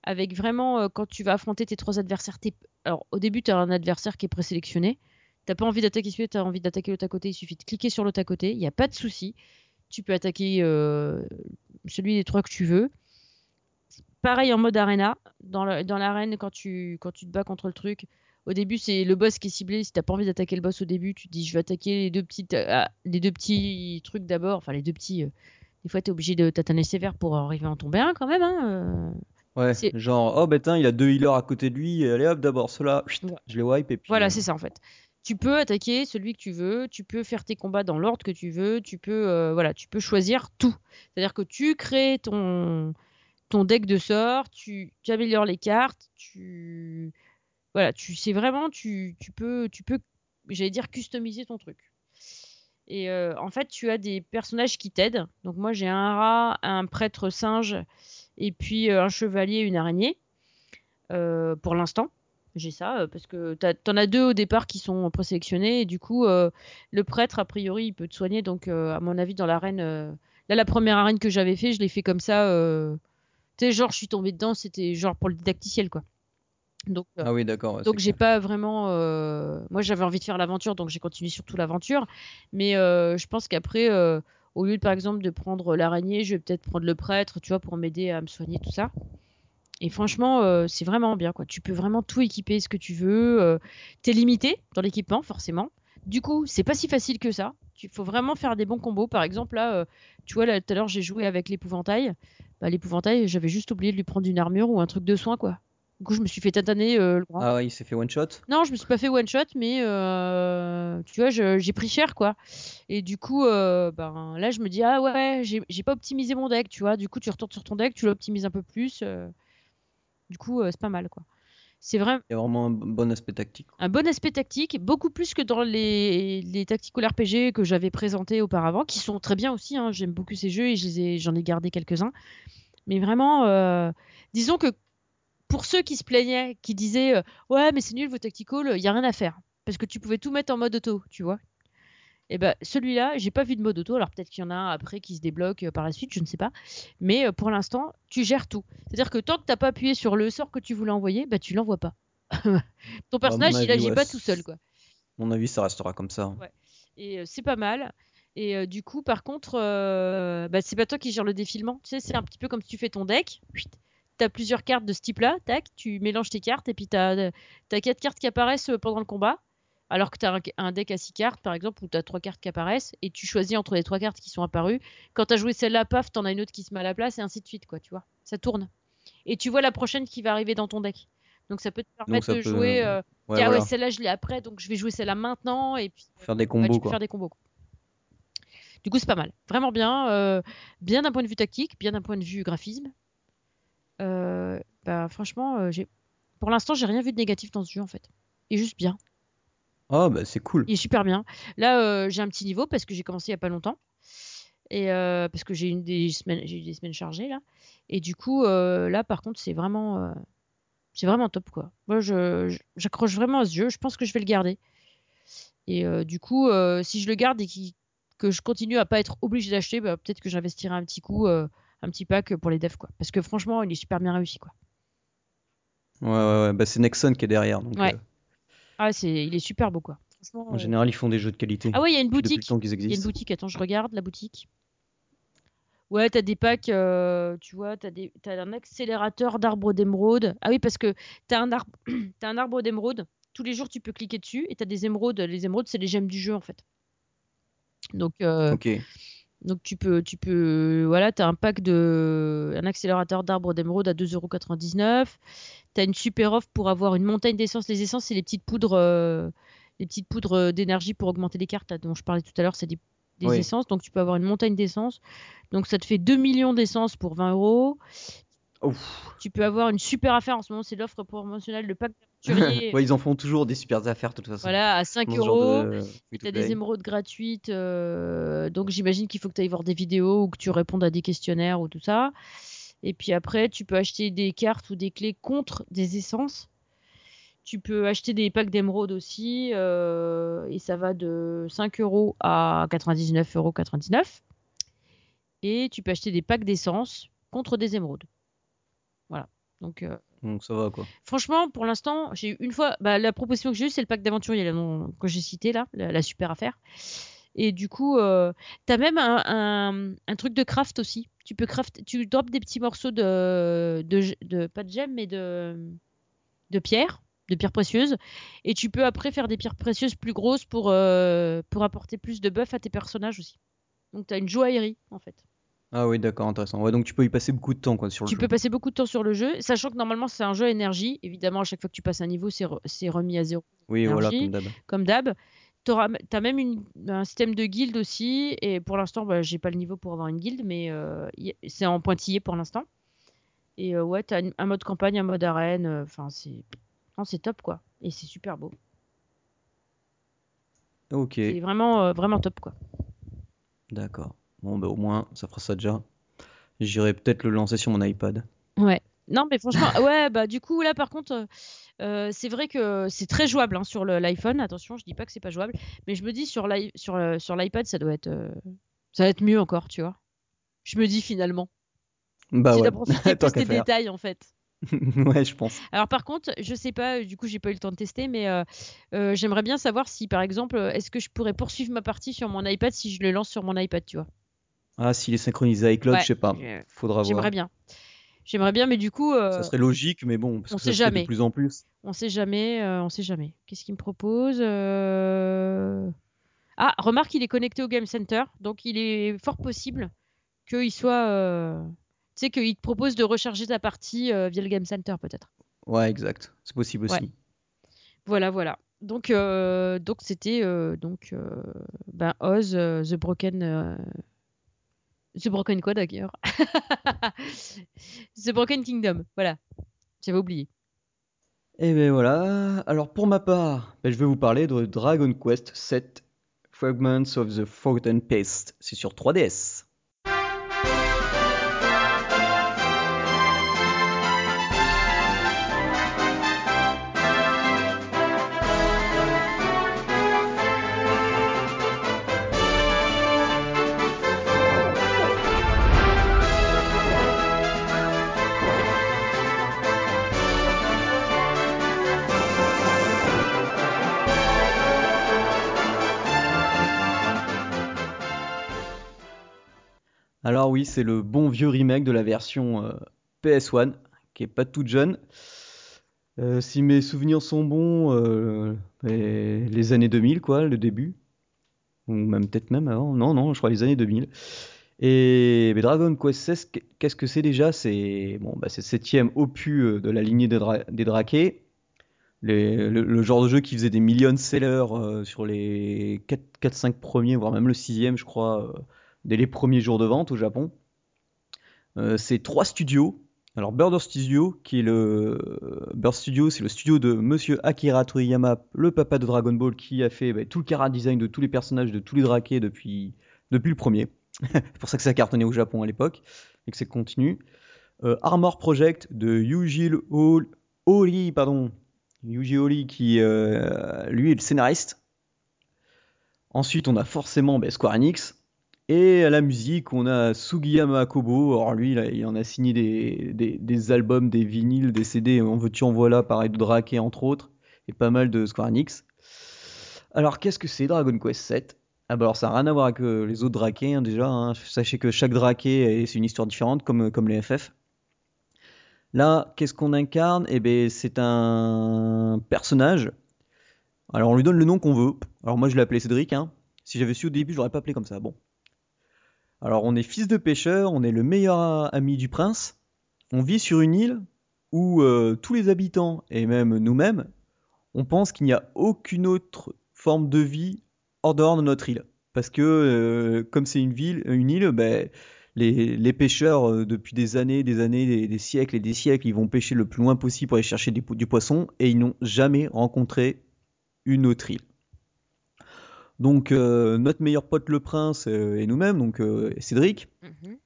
Avec vraiment, euh, quand tu vas affronter tes trois adversaires, alors au début, tu as un adversaire qui est présélectionné. T'as pas envie d'attaquer celui, tu as envie d'attaquer l'autre à côté, il suffit de cliquer sur l'autre à côté, il n'y a pas de souci. Tu peux attaquer euh, celui des trois que tu veux. Pareil en mode arena, dans la- dans l'arène, quand tu, quand tu te bats contre le truc, au début, c'est le boss qui est ciblé. Si t'as pas envie d'attaquer le boss au début, tu te dis je vais attaquer les deux, petites, ah, les deux petits trucs d'abord. Enfin, les deux petits. euh, des fois, t'es obligé de tataner sévère pour arriver à en tomber un quand même. Hein, euh. Ouais, genre, oh ben tiens, il a deux healers à côté de lui, allez hop, d'abord Ouais. je les wipe et puis. Voilà, euh, c'est ça en fait. Tu peux attaquer celui que tu veux, tu peux faire tes combats dans l'ordre que tu veux, tu peux, euh, voilà, tu peux choisir tout. C'est-à-dire que tu crées ton, ton deck de sorts, tu, tu améliores les cartes, tu, voilà, tu sais vraiment, tu, tu peux, tu peux, j'allais dire customiser ton truc. Et euh, en fait, tu as des personnages qui t'aident. Donc moi, j'ai un rat, un prêtre singe, et puis euh, un chevalier, une araignée. Euh, pour l'instant, j'ai ça parce que t'en as deux au départ qui sont présélectionnés et du coup, le prêtre a priori, il peut te soigner. Donc, à mon avis, dans l'arène, là, la première arène que j'avais fait, je l'ai fait comme ça. Tu sais, genre, je suis tombée dedans, c'était genre pour le didacticiel, quoi. Donc, euh, Ah oui, d'accord. donc j'ai pas vraiment. euh, Moi j'avais envie de faire l'aventure, donc j'ai continué surtout l'aventure. Mais euh, je pense qu'après, au lieu de par exemple de prendre l'araignée, je vais peut-être prendre le prêtre, tu vois, pour m'aider à me soigner tout ça. Et franchement, euh, c'est vraiment bien quoi. Tu peux vraiment tout équiper ce que tu veux. Euh, T'es limité dans l'équipement forcément. Du coup, c'est pas si facile que ça. Il faut vraiment faire des bons combos. Par exemple, là, euh, tu vois, là, tout à l'heure, j'ai joué avec l'épouvantail. Bah, l'épouvantail, j'avais juste oublié de lui prendre une armure ou un truc de soin, quoi. Du coup, je me suis fait tataner euh, le bras. Ah ouais, il s'est fait one shot. Non, je me suis pas fait one shot, mais euh, tu vois, j'ai pris cher, quoi. Et du coup, euh, ben là, je me dis ah ouais, j'ai pas optimisé mon deck, tu vois. Du coup, tu retournes sur ton deck, tu l'optimises un peu plus. euh, du coup, c'est pas mal, quoi. C'est vraiment Il y a vraiment un bon aspect tactique. un bon aspect tactique, beaucoup plus que dans les, les tactical RPG que j'avais présentés auparavant, qui sont très bien aussi. hein. J'aime beaucoup ces jeux et je les ai- j'en ai gardé quelques-uns. Mais vraiment, euh, disons que pour ceux qui se plaignaient, qui disaient euh, ouais mais c'est nul vos tactical, il y a rien à faire parce que tu pouvais tout mettre en mode auto, tu vois. Et ben celui-là, j'ai pas vu de mode auto. Alors peut-être qu'il y en a un après qui se débloque euh, par la suite, je ne sais pas. Mais euh, pour l'instant, tu gères tout. C'est-à-dire que tant que t'as pas appuyé sur le sort que tu voulais envoyer, bah tu l'envoies pas. [LAUGHS] Ton personnage, il agit ouais, pas tout seul, quoi. Mon avis, ça restera comme ça. Ouais. Et euh, c'est pas mal. Et euh, du coup, par contre, euh, bah, c'est pas toi qui gère le défilement. Tu sais, c'est un petit peu comme si tu fais ton deck. Tu plusieurs cartes de ce type-là. Tac, tu mélanges tes cartes et puis tu as, quatre cartes qui apparaissent euh, pendant le combat. Alors que tu as un, deck à six cartes, par exemple, où tu as trois cartes qui apparaissent et tu choisis entre les trois cartes qui sont apparues. Quand tu as joué celle-là, paf, t'en as une autre qui se met à la place et ainsi de suite, quoi, tu vois. Ça tourne. Et tu vois la prochaine qui va arriver dans ton deck. Donc ça peut te permettre de peut- jouer. euh, Ouais, voilà. ouais, celle-là, je l'ai après, donc je vais jouer celle-là maintenant. Et puis, Faire des combos, tu quoi. faire des combos. quoi. Du coup, c'est pas mal. Vraiment bien. euh, bien d'un point de vue tactique, bien d'un point de vue graphisme. Euh, bah, franchement, euh, j'ai... pour l'instant, j'ai rien vu de négatif dans ce jeu, en fait. Il est juste bien. Ah, bah c'est cool. Il est super bien. Là, euh, j'ai un petit niveau parce que j'ai commencé il y a pas longtemps. Et euh, parce que j'ai une des semaines, j'ai eu des semaines chargées là. Et du coup, euh, là, par contre, c'est vraiment, euh, c'est vraiment top quoi. Moi, je, j'accroche vraiment à ce jeu. Je pense que je vais le garder. Et du coup, si je le garde et que je continue à pas être obligé d'acheter, bah, peut-être que j'investirai un petit coup, un petit pack pour les devs quoi. Parce que franchement, il est super bien réussi quoi. Ouais, ouais, ouais. Bah, c'est Nexon qui est derrière. Donc, Ouais. euh, Ah, c'est, il est super beau quoi. En euh, général, ils font des jeux de qualité. Ah ouais, il y a une boutique. Il y a une boutique, attends, je regarde la boutique. Ouais, t'as des packs, euh, tu vois, t'as des, t'as un accélérateur d'arbres d'émeraude. Ah oui, parce que t'as un arbre, [CLEARS THROAT] t'as un arbre d'émeraude. Tous les jours, tu peux cliquer dessus et t'as des émeraudes. Les émeraudes, c'est les gemmes du jeu en fait. Donc, euh, Ok. Donc tu peux, tu peux, voilà, t'as un pack de, un accélérateur d'arbres d'émeraude à 2,99€. T'as une super offre pour avoir une montagne d'essence. Les essences, c'est les petites poudres, euh, les petites poudres euh, d'énergie pour augmenter les cartes là, dont je parlais tout à l'heure. C'est des, des Oui. essences, donc tu peux avoir une montagne d'essence. Donc ça te fait 2 millions d'essence pour 20 euros. Ouf. Tu peux avoir une super affaire en ce moment, c'est l'offre promotionnelle, le pack d'aventurier. [LAUGHS] ouais, ils en font toujours des super affaires de toute façon. Voilà, à 5 dans ce genre euros. de to t'as des émeraudes gratuites, euh, donc j'imagine qu'il faut que tu ailles voir des vidéos ou que tu répondes à des questionnaires ou tout ça. Et puis après, tu peux acheter des cartes ou des clés contre des essences. Tu peux acheter des packs d'émeraudes aussi, euh, et ça va de 5 euros à 99,99 euros. Et tu peux acheter des packs d'essence contre des émeraudes. Donc, euh, Donc ça va quoi. Franchement, pour l'instant, j'ai eu une fois. Bah, la proposition que j'ai eue, c'est le pack d'aventurier là, dont- que j'ai cité là, la, la super affaire. Et du coup, euh, t'as même un, un- un truc de craft aussi. Tu peux craft, tu drops des petits morceaux de, de, de- pas de gemmes, mais de, de pierres, de pierres précieuses. Et tu peux après faire des pierres précieuses plus grosses pour, euh, pour apporter plus de buff à tes personnages aussi. Donc t'as une joaillerie en fait. Ah oui, d'accord, intéressant. Ouais, donc tu peux y passer beaucoup de temps quoi sur le Tu jeu. peux passer beaucoup de temps sur le jeu, sachant que normalement c'est un jeu énergie. Évidemment, à chaque fois que tu passes un niveau, c'est re- c'est remis à zéro. Oui, voilà, énergie. comme d'hab. comme d'hab. Tu as même une- un système de guilde aussi. Et pour l'instant, bah, j'ai pas le niveau pour avoir une guilde, mais euh, y- c'est en pointillé pour l'instant. Et euh, ouais, tu as un mode campagne, un mode arène. euh, Enfin, c'est non, c'est top quoi. Et c'est super beau. Ok, C'est vraiment, euh, vraiment top quoi. d'accord. Bon, bah au moins, ça fera ça déjà. J'irai peut-être le lancer sur mon iPad. Ouais. Non, mais franchement, [LAUGHS] ouais, bah du coup, là par contre, euh, euh, c'est vrai que c'est très jouable hein, sur l'iPhone. Attention, je dis pas que c'est pas jouable, mais je me dis sur sur, euh, sur l'iPad, ça doit être, euh, ça va être mieux encore, tu vois. Je me dis finalement. Bah ouais, plus [LAUGHS] qu'à des détails en fait. [LAUGHS] Ouais, je pense. Alors par contre, je sais pas, du coup j'ai pas eu le temps de tester, mais j'aimerais bien savoir si par exemple, est-ce que je pourrais poursuivre ma partie sur mon iPad si je le lance sur mon iPad, tu vois. Ah, s'il est synchronisé iCloud, Ouais, je sais pas. Faudra voir. J'aimerais bien. J'aimerais bien, mais du coup, euh, Ça serait logique, mais bon, parce on que sait ça jamais. de plus en plus. on sait jamais, euh, on sait jamais. Qu'est-ce qu'il me propose Euh, Ah, remarque, il est connecté au Game Center, donc il est fort possible qu'il soit, tu sais, qu'il te propose de recharger ta partie via le Game Center peut-être. Ouais, exact. C'est possible Ouais. aussi. Voilà, voilà. Donc, donc c'était donc ben Oz, The Broken, The Broken quoi d'ailleurs [LAUGHS] The Broken Kingdom. Voilà, j'avais oublié. Et ben voilà. Alors pour ma part, ben, je vais vous parler de Dragon Quest 7 Fragments of the Forgotten Past. C'est sur 3DS. C'est le bon vieux remake de la version euh, PS1, qui est pas toute jeune. Euh, si mes souvenirs sont bons, euh, les années 2000, quoi, le début. Ou même peut-être même avant. Non, non, je crois les années 2000. Et ben, Dragon Quest 16, qu'est-ce que c'est déjà? C'est bon, bah, c'est le septième opus de la lignée des, dra- des Drakés. Le, genre de jeu qui faisait des millions de sellers sur les 4-5 premiers, voire même le sixième, je crois, dès les premiers jours de vente au Japon. Euh, c'est trois studios. Alors Bird Studio, qui est le Bird Studio, c'est le studio de Monsieur Akira Toriyama, le papa de Dragon Ball, qui a fait bah, tout le chara design de tous les personnages, de tous les Drakés depuis, depuis le premier. [LAUGHS] c'est pour ça que ça a cartonné au Japon à l'époque et que c'est continu. Euh, Armor Project de Yuji Horii, pardon, Yuji Horii, qui euh, lui est le scénariste. Ensuite, on a forcément bah, Square Enix. Et à la musique, on a Sugiyama Akobo. Alors lui, il en a signé des, albums, des vinyles, des CD, en veux-tu en voilà, pareil de Drake entre autres, et pas mal de Square Enix. Alors qu'est-ce que c'est Dragon Quest 7 ah bah alors ça n'a rien à voir avec euh, les autres Drakés hein, déjà. hein. Sachez que chaque Draké, c'est une histoire différente comme, les FF. Là, qu'est-ce qu'on incarne? Eh ben, c'est un personnage. Alors on lui donne le nom qu'on veut. Alors moi je l'ai appelé Cédric. Hein. Si j'avais su au début, je l'aurais pas appelé comme ça. Bon. Alors, on est fils de pêcheur, on est le meilleur ami du prince. On vit sur une île où euh, tous les habitants, et même nous-mêmes, on pense qu'il n'y a aucune autre forme de vie hors dehors de notre île. Parce que, euh, comme c'est une ville, une île, ben, les, pêcheurs, euh, depuis des années, des années, des, siècles et des siècles, ils vont pêcher le plus loin possible pour aller chercher du poisson, et ils n'ont jamais rencontré une autre île. Donc, euh, notre meilleur pote, le prince, euh, et nous-mêmes, donc euh, Cédric, Mhm.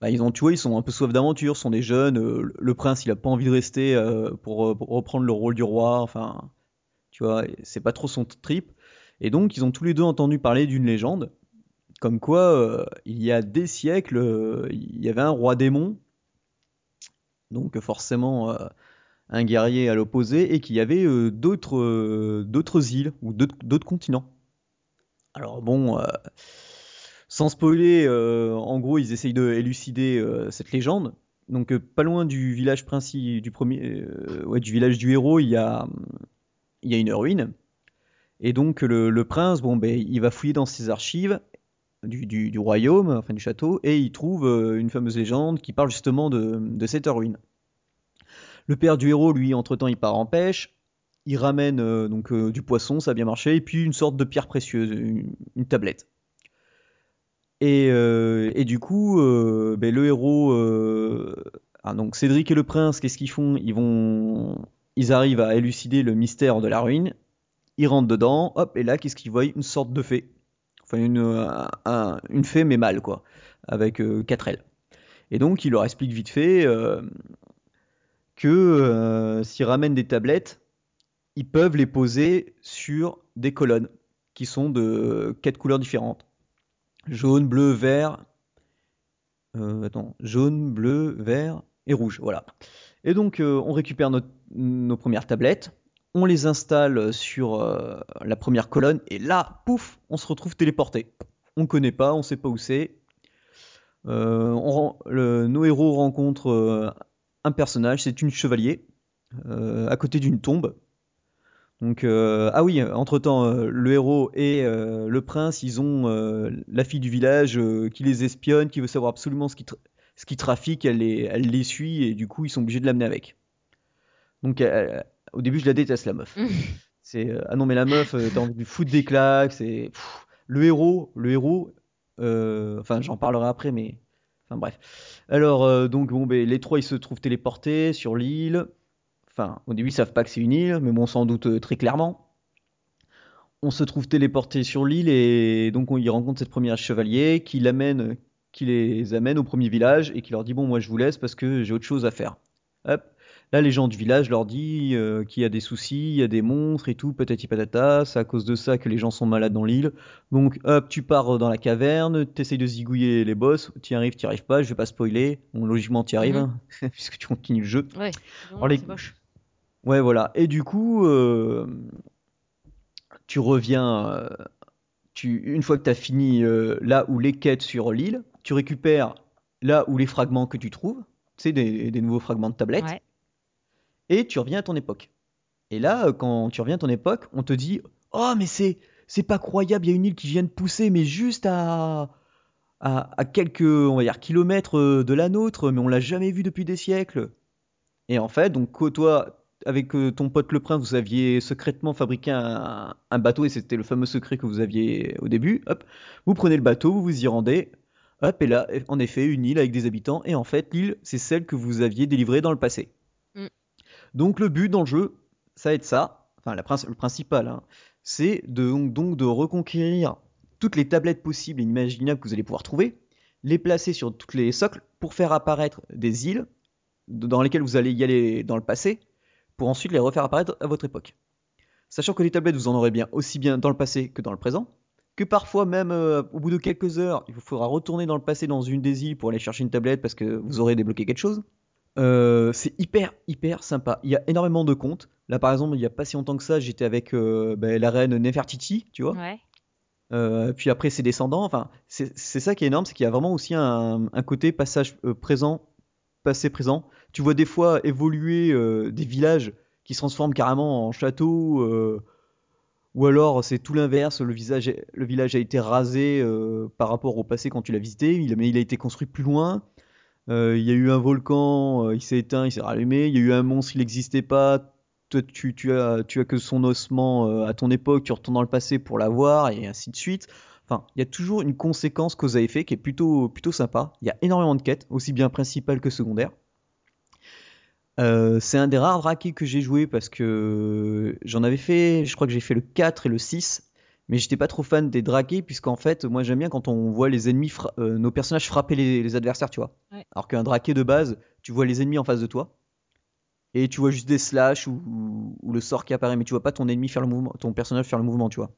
bah, ils ont, tu vois, ils sont un peu soif d'aventure, sont des jeunes. le prince, il a pas envie de rester pour, pour reprendre le rôle du roi. Enfin, tu vois, c'est pas trop son trip. Et donc, ils ont tous les deux entendu parler d'une légende, comme quoi, euh, il y a des siècles, euh, il y avait un roi démon, donc forcément euh, un guerrier à l'opposé, et qu'il y avait d'autres d'autres îles ou d'autres continents. Alors bon, euh, sans spoiler, euh, en gros, ils essayent de élucider euh, cette légende. Donc, pas loin du village du premier, ouais, héros, il y a, une ruine. Et donc, le, prince, bon, ben, il va fouiller dans ses archives du, royaume, enfin du château, et il trouve une fameuse légende qui parle justement de, de cette ruine. Le père du héros, lui, entre-temps, il part en pêche. Il ramène euh, donc euh, du poisson, ça a bien marché, et puis une sorte de pierre précieuse, une, tablette. Et, euh, et du coup, ben, le héros, ah, donc Cédric et le prince, qu'est-ce qu'ils font? Ils vont, ils arrivent à élucider le mystère de la ruine. Ils rentrent dedans, hop, et là, qu'est-ce qu'ils voient? Une sorte de fée. Enfin, une, un- un- une fée, mais mâle, quoi, avec quatre ailes. Et donc, il leur explique vite fait que s'ils ramènent des tablettes, ils peuvent les poser sur des colonnes qui sont de quatre couleurs différentes. Jaune, bleu, vert. euh, attends, jaune, bleu, vert et rouge. Voilà. Et donc, euh, on récupère nos premières tablettes, on les installe sur euh, la première colonne, et là, pouf, on se retrouve téléporté. On connaît pas, on sait pas où c'est. Euh, nos héros rencontrent un personnage, c'est une chevalier, à côté d'une tombe. Donc, euh, ah oui, entre-temps, euh, le héros et euh, le prince, ils ont la fille du village qui les espionne, qui veut savoir absolument ce qui, tra- ce qui trafique, elle les, elle les suit et du coup, ils sont obligés de l'amener avec. Donc, au début, je la déteste, la meuf. [LAUGHS] C'est ah non, mais la meuf, t'as envie de foutre des claques, c'est le héros, le héros, enfin, j'en parlerai après, mais enfin, bref. Alors, donc, bon, ben, les trois, ils se trouvent téléportés sur l'île. Enfin, au début, ils savent pas que c'est une île, mais bon, sans doute euh, très clairement. On se trouve téléporté sur l'île et donc on y rencontre cette première chevalier qui l'amène, qui les amène au premier village et qui leur dit bon, moi je vous laisse parce que j'ai autre chose à faire. Hop. Là, les gens du village leur disent euh, qu'il y a des soucis, il y a des monstres et tout, patati patata. C'est à cause de ça que les gens sont malades dans l'île. Donc, hop, tu pars dans la caverne, t'essayes de zigouiller les boss, t'y arrives, t'y arrives pas, je vais pas spoiler. Bon, logiquement, t'y arrives, Mhm. hein, [LAUGHS] puisque tu continues le jeu. Ouais. Non, Alors, les- c'est moche. Ouais, voilà. Et du coup, euh, tu reviens, euh, tu, une fois que tu as fini euh, là où les quêtes sur l'île, tu récupères là où les fragments que tu trouves, tu sais, des, des nouveaux fragments de tablette, Ouais. et tu reviens à ton époque. Et là, quand tu reviens à ton époque, on te dit Oh, mais c'est c'est pas croyable, il y a une île qui vient de pousser, mais juste à, à, à quelques on va dire, kilomètres de la nôtre, mais on l'a jamais vue depuis des siècles. Et en fait, donc toi, avec euh, ton pote le prince, vous aviez secrètement fabriqué un, un bateau, et c'était le fameux secret que vous aviez au début. Hop, vous prenez le bateau, vous vous y rendez. Hop, et là, en effet, une île avec des habitants. Et en fait, l'île, c'est celle que vous aviez délivrée dans le passé. Mm. Donc le but dans le jeu, ça va être ça. Enfin, la le principal, hein, c'est de, donc, donc de reconquérir toutes les tablettes possibles et imaginables que vous allez pouvoir trouver, les placer sur toutes les socles pour faire apparaître des îles dans lesquelles vous allez y aller dans le passé, pour ensuite les refaire apparaître à votre époque. Sachant que les tablettes, vous en aurez bien aussi bien dans le passé que dans le présent, que parfois même euh, au bout de quelques heures, il vous faudra retourner dans le passé dans une des îles pour aller chercher une tablette parce que vous aurez débloqué quelque chose. Euh, c'est hyper hyper sympa. Il y a énormément de comptes. Là par exemple, il y a pas si longtemps que ça, j'étais avec euh, ben, la reine Nefertiti, tu vois. Ouais. Euh, puis après ses descendants. Enfin, c'est c'est ça qui est énorme, c'est qu'il y a vraiment aussi un, un côté passage euh, présent, passé présent. Tu vois des fois évoluer euh, des villages qui se transforment carrément en châteaux, euh, Ou alors c'est tout l'inverse, le, le village a été rasé euh, par rapport au passé quand tu l'as visité, mais il a été construit plus loin. Il y a eu un volcan, il s'est éteint, il s'est rallumé. Il y a eu un monstre, il n'existait pas. Tu, tu, as, que son ossement à ton époque, tu retournes dans le passé pour l'avoir, et ainsi de suite. Enfin, il y a toujours une conséquence cause à effet qui est plutôt, plutôt sympa. Il y a énormément de quêtes, aussi bien principales que secondaires. Euh, c'est un des rares draquets que j'ai joué parce que j'en avais fait, je crois que j'ai fait le 4 et le 6, mais j'étais pas trop fan des draquets puisqu'en fait, moi j'aime bien quand on voit les ennemis, euh, nos personnages frapper les, les adversaires, tu vois. Ouais. Alors qu'un draquet de base, tu vois les ennemis en face de toi et tu vois juste des slash ou, ou- ou le sort qui apparaît, mais tu vois pas ton ennemi faire le mouvement, ton personnage faire le mouvement, tu vois.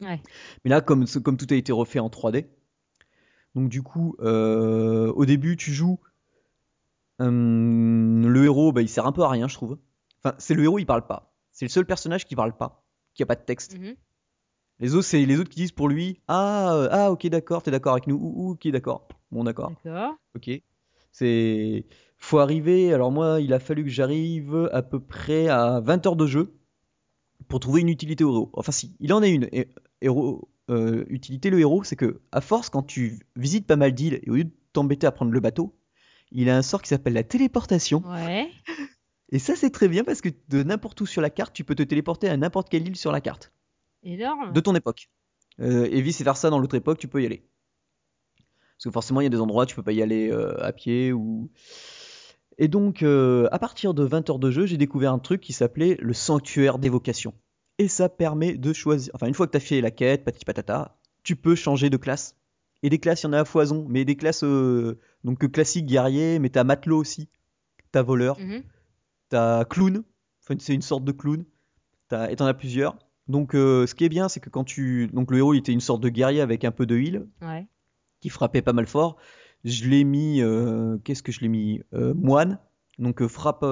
Ouais. Mais là, comme, tout a été refait en 3D, donc du coup, euh, au début, tu joues. hum, le héros, bah, il sert un peu à rien, je trouve. Enfin, c'est le héros, il parle pas. C'est le seul personnage qui parle pas, qui a pas de texte. Mhm. Les autres, c'est les autres qui disent pour lui Ah, euh, ah ok, d'accord, t'es d'accord avec nous. Ou, ok, d'accord. Bon, d'accord. D'accord. Ok. C'est. Faut arriver. Alors, moi, il a fallu que j'arrive à peu près à 20 heures de jeu pour trouver une utilité au héros. Enfin, si, il en est une. Et- héros, euh, utilité, le héros, c'est que, à force, quand tu visites pas mal d'îles et au lieu de t'embêter à prendre le bateau, il a un sort qui s'appelle la téléportation. Ouais. [LAUGHS] Et ça, c'est très bien parce que de n'importe où sur la carte, tu peux te téléporter à n'importe quelle île sur la carte Énorme. de ton époque. Euh, et vice versa, dans l'autre époque, tu peux y aller. Parce que forcément, il y a des endroits tu peux pas y aller euh, à pied ou. Et donc, euh, à partir de 20 heures de jeu, j'ai découvert un truc qui s'appelait le sanctuaire d'évocation. Et ça permet de choisir. Enfin, une fois que tu as fait la quête, patati patata, tu peux changer de classe. Et des classes, il y en a à foison. Mais des classes euh, donc euh, classiques, guerrier, mais t'as matelot aussi. T'as voleur. Mhm. T'as clown. Enfin, c'est une sorte de clown. T'as- Et t'en as plusieurs. Donc, euh, ce qui est bien, c'est que quand tu. Donc, le héros, il était une sorte de guerrier avec un peu de heal, Ouais. qui frappait pas mal fort. Je l'ai mis. euh, Qu'est-ce que je l'ai mis? Moine. Donc, frappe,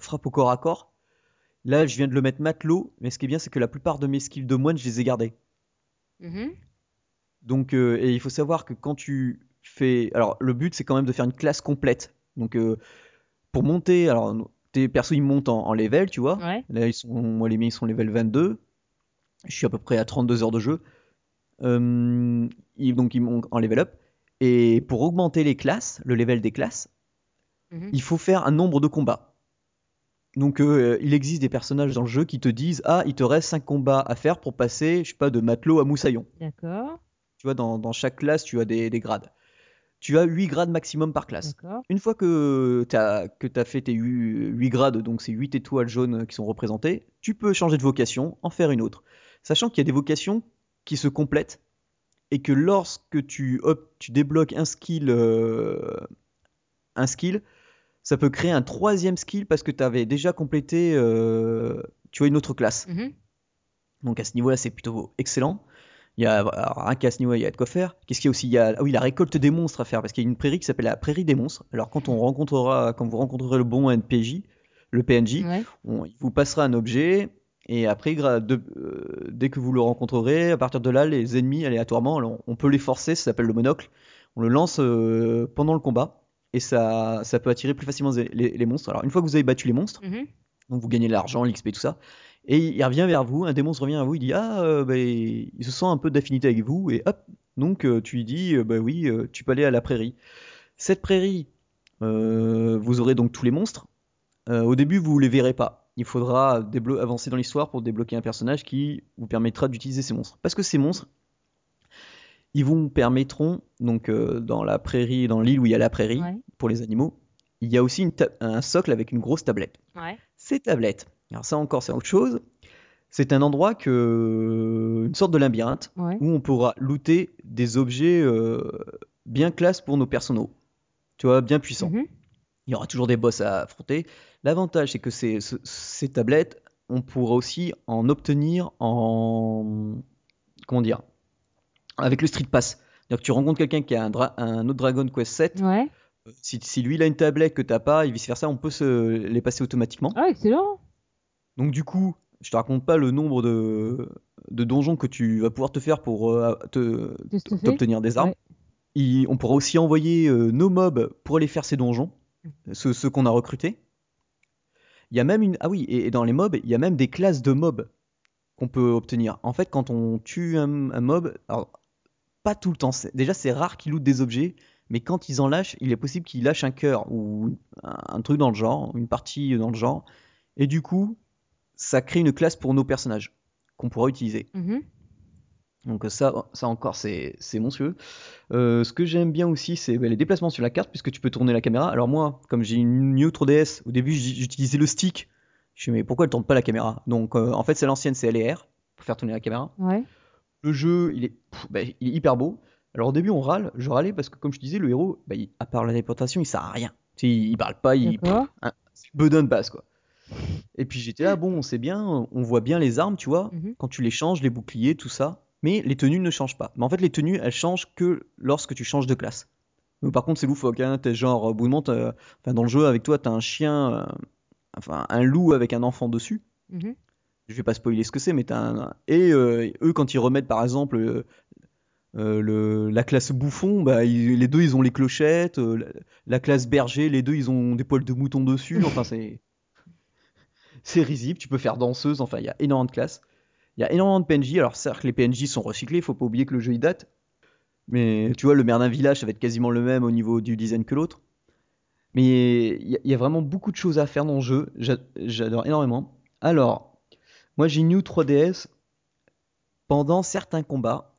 frappe au corps à corps. Là, je viens de le mettre matelot. Mais ce qui est bien, c'est que la plupart de mes skills de moine, je les ai gardés. Mhm. Donc, euh, et il faut savoir que quand tu fais. Alors, le but, c'est quand même de faire une classe complète. Donc, euh, pour monter. Alors, tes persos, ils montent en, en level, tu vois. Ouais. Là, ils sont, moi, les miens, ils sont level 22. Je suis à peu près à 32 heures de jeu. Euh, ils- donc, ils montent en level up. Et pour augmenter les classes, le level des classes, Mhm. il faut faire un nombre de combats. Donc, euh, il existe des personnages dans le jeu qui te disent Ah, il te reste 5 combats à faire pour passer, je sais pas, de matelot à moussaillon. D'accord. Tu vois, dans, dans chaque classe, tu as des, des grades. Tu as 8 grades maximum par classe. Une fois que tu as, que as fait tes 8, grades, donc ces 8 étoiles jaunes qui sont représentées, tu peux changer de vocation, en faire une autre. Sachant qu'il y a des vocations qui se complètent et que lorsque tu, hop, tu débloques un skill, euh, un skill, ça peut créer un troisième skill parce que tu avais déjà complété euh, tu vois, une autre classe. Mhm. Donc à ce niveau-là, c'est plutôt excellent. Il y a alors, un qu'à ce niveau, il y a de quoi faire. Qu'est-ce qu'il y a aussi? Il y a ah oui, la récolte des monstres à faire parce qu'il y a une prairie qui s'appelle la prairie des monstres. Alors quand on rencontrera, quand vous rencontrerez le bon NPJ, le PNJ, Ouais. on- il vous passera un objet et après, de- euh, dès que vous le rencontrerez, à partir de là, les ennemis aléatoirement, alors, on peut les forcer, ça s'appelle le monocle. On le lance euh, pendant le combat et ça, ça peut attirer plus facilement les, les- les monstres. Alors une fois que vous avez battu les monstres, Mhm. donc vous gagnez de l'argent, l'XP, tout ça. Et il revient vers vous, un des monstres revient vers vous, il dit Ah, euh, bah, il se sent un peu d'affinité avec vous, et hop, donc euh, tu lui dis euh, Bah oui, euh, tu peux aller à la prairie. Cette prairie, euh, vous aurez donc tous les monstres. Au début, vous les verrez pas. Il faudra avancer dans l'histoire pour débloquer un personnage qui vous permettra d'utiliser ces monstres. Parce que ces monstres, ils vous permettront, donc euh, dans la prairie, dans l'île où il y a la prairie, Ouais. pour les animaux, il y a aussi une un socle avec une grosse tablette. Ouais. Ces tablettes, alors ça encore c'est autre chose, c'est un endroit que une sorte de labyrinthe Ouais. où on pourra looter des objets euh, bien classe pour nos personnages, tu vois, bien puissants. Mhm. Il y aura toujours des boss à affronter. L'avantage c'est que ces, ce- ces tablettes, on pourra aussi en obtenir en comment dire, avec le Street Pass. Que tu rencontres quelqu'un qui a un, autre Dragon Quest 7, Ouais. si, si lui il a une tablette que t'as pas et vice versa, on peut se les passer automatiquement. Ah, excellent. Donc du coup, je te raconte pas le nombre de, de donjons que tu vas pouvoir te faire pour euh, te- t'obtenir des armes. Ouais. On pourra aussi envoyer euh, nos mobs pour aller faire ces donjons, ceux, ceux qu'on a recrutés. Il y a même une ah oui et, et dans les mobs il y a même des classes de mobs. qu'on peut obtenir. En fait, quand on tue un, un mob, alors pas tout le temps. Déjà, c'est rare qu'ils lootent des objets, mais quand ils en lâchent, il est possible qu'ils lâchent un cœur ou un, truc dans le genre, une partie dans le genre. Et du coup, ça crée une classe pour nos personnages qu'on pourra utiliser. Mhm. Donc ça, ça encore, c'est monstrueux. Euh, ce que j'aime bien aussi, c'est bah, les déplacements sur la carte, puisque tu peux tourner la caméra. Alors moi, comme j'ai une New 3DS, au début j'utilisais le stick. Je me suis dit, mais pourquoi elle tourne pas la caméra? Donc euh, en fait, c'est l'ancienne, c'est LR pour faire tourner la caméra. Ouais. Le jeu, il est, pff, bah, il est hyper beau. Alors au début, on râle, je râlais parce que comme je disais, le héros, bah, il- à part la téléportation, il sert à rien. Tu sais, il, parle pas, il pff, hein, bedon de base quoi. Et puis j'étais là, bon, c'est bien, on voit bien les armes, tu vois, Mhm. quand tu les changes, les boucliers, tout ça. Mais les tenues ne changent pas. Mais en fait, les tenues, elles changent que lorsque tu changes de classe. Mais par contre, c'est loufoque. Hein. T'es genre, au bout moment, enfin, dans le jeu, avec toi, t'as un chien, euh, enfin, un loup avec un enfant dessus. Mhm. Je vais pas spoiler ce que c'est, mais un... Et euh, eux, quand ils remettent, par exemple, euh, euh, la classe bouffon, bah, les deux, ils ont les clochettes. la, la classe berger, les deux, ils ont des poils de mouton dessus. Enfin, c'est... C'est risible. Tu peux faire danseuse. Enfin, il y a énormément de classes. Il y a énormément de PNJ. Alors, certes, les PNJ sont recyclés. Faut pas oublier que le jeu, il date. Mais tu vois, le maire village, ça va être quasiment le même au niveau du design que l'autre. Mais il y, y a vraiment beaucoup de choses à faire dans le jeu. J'a- J'adore énormément. Alors, moi, j'ai New 3DS pendant certains combats.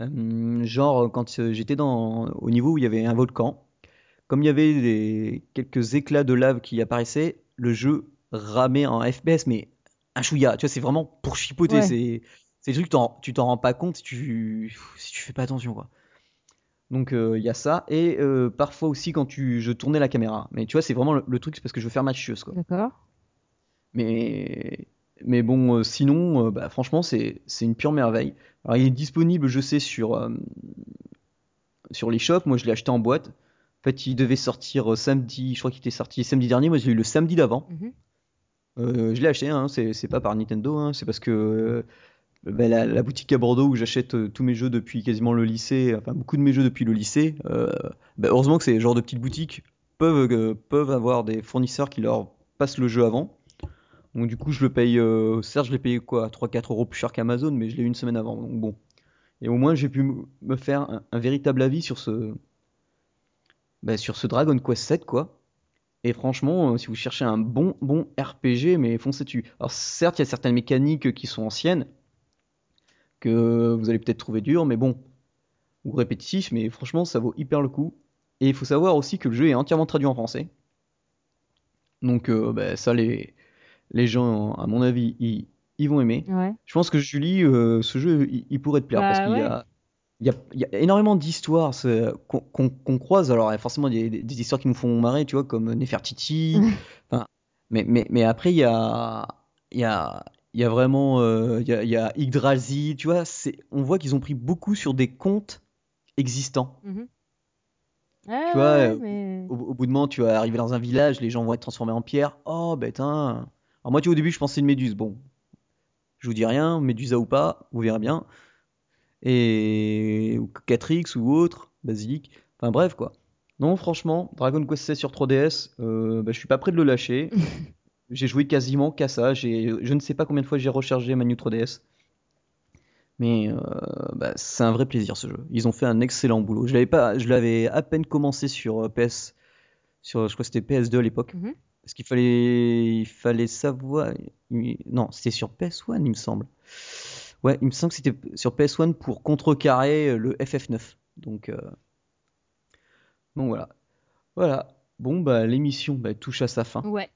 Euh, genre, quand euh, j'étais dans, au niveau où il y avait un volcan, comme il y avait des, quelques éclats de lave qui apparaissaient, le jeu ramait en FPS, mais un chouïa. Tu vois, c'est vraiment pour chipoter. Ouais. C'est c'est des trucs, t'en- tu t'en rends pas compte si tu, si tu fais pas attention, quoi. Donc, euh, il y a ça. Et euh, parfois aussi, quand tu, je tournais la caméra. Mais tu vois, c'est vraiment le, le truc, c'est parce que je veux faire ma chieuse, quoi. D'accord. Mais, mais bon, euh, sinon, euh, bah, franchement, c'est une pure merveille. Alors, il est disponible, je sais, sur, euh, sur l'eShop. Moi, je l'ai acheté en boîte. En fait, il devait sortir samedi. Je crois qu'il était sorti samedi dernier. Moi, je l'ai eu le samedi d'avant. Mhm. Euh, je l'ai acheté, hein, c'est pas par Nintendo, hein, c'est parce que euh, bah, la, la boutique à Bordeaux où j'achète euh, tous mes jeux depuis quasiment le lycée, enfin beaucoup de mes jeux depuis le lycée, bah, heureusement que ces genres de petites boutiques peuvent, peuvent avoir des fournisseurs qui leur passent le jeu avant. Donc du coup je le paye, euh, certes je l'ai payé quoi, 3-4 euros plus cher qu'Amazon, mais je l'ai eu une semaine avant, donc bon. Et au moins j'ai pu me faire un, véritable avis sur ce, bah, sur ce Dragon Quest 7 quoi. Et franchement, euh, si vous cherchez un bon, bon RPG, mais foncez dessus. Alors certes, il y a certaines mécaniques qui sont anciennes, que vous allez peut-être trouver dures, mais bon, ou répétitifs, mais franchement, ça vaut hyper le coup. Et il faut savoir aussi que le jeu est entièrement traduit en français. Donc euh, bah, ça, les, les gens, à mon avis, ils, ils vont aimer. Ouais. Je pense que Julie, euh, ce jeu, il, il pourrait te plaire, Bah, parce qu'il y a... Il y, a, il y a énormément d'histoires qu'on croise. Alors, il y a forcément des, des- histoires qui nous font marrer, tu vois, comme Nefertiti. [LAUGHS] Enfin, mais, mais, mais après, il y a, il y a, il y a vraiment euh, il y a, il y a Yggdrasil, tu vois. On voit qu'ils ont pris beaucoup sur des contes existants. Mhm. Ah, Tu vois, ouais, euh, mais... Au, au bout de moment, tu vas arriver dans un village, les gens vont être transformés en pierre. Oh, ben. Alors, moi, tu vois, au début, je pensais une méduse. Bon, je vous dis rien, Médusa ou pas, vous verrez bien. Et ou Catrix ou autre, Basilic. Enfin bref quoi. Non, franchement, Dragon Quest 16 sur 3DS, euh, bah, je suis pas prêt de le lâcher. [LAUGHS] j'ai joué quasiment qu'à ça. Je ne sais pas combien de fois j'ai rechargé ma New 3DS. Mais euh, bah, c'est un vrai plaisir ce jeu. Ils ont fait un excellent boulot. Je l'avais pas, je l'avais à peine commencé sur euh, PS, sur, je crois que c'était PS2 à l'époque. Mhm. Parce qu'il fallait, il fallait savoir. Non, c'était sur PS1, il me semble. Ouais, il me semble que c'était sur PS1 pour contrecarrer le FF9. Donc, euh, donc voilà. Voilà. Bon, bah, l'émission bah, touche à sa fin. Ouais.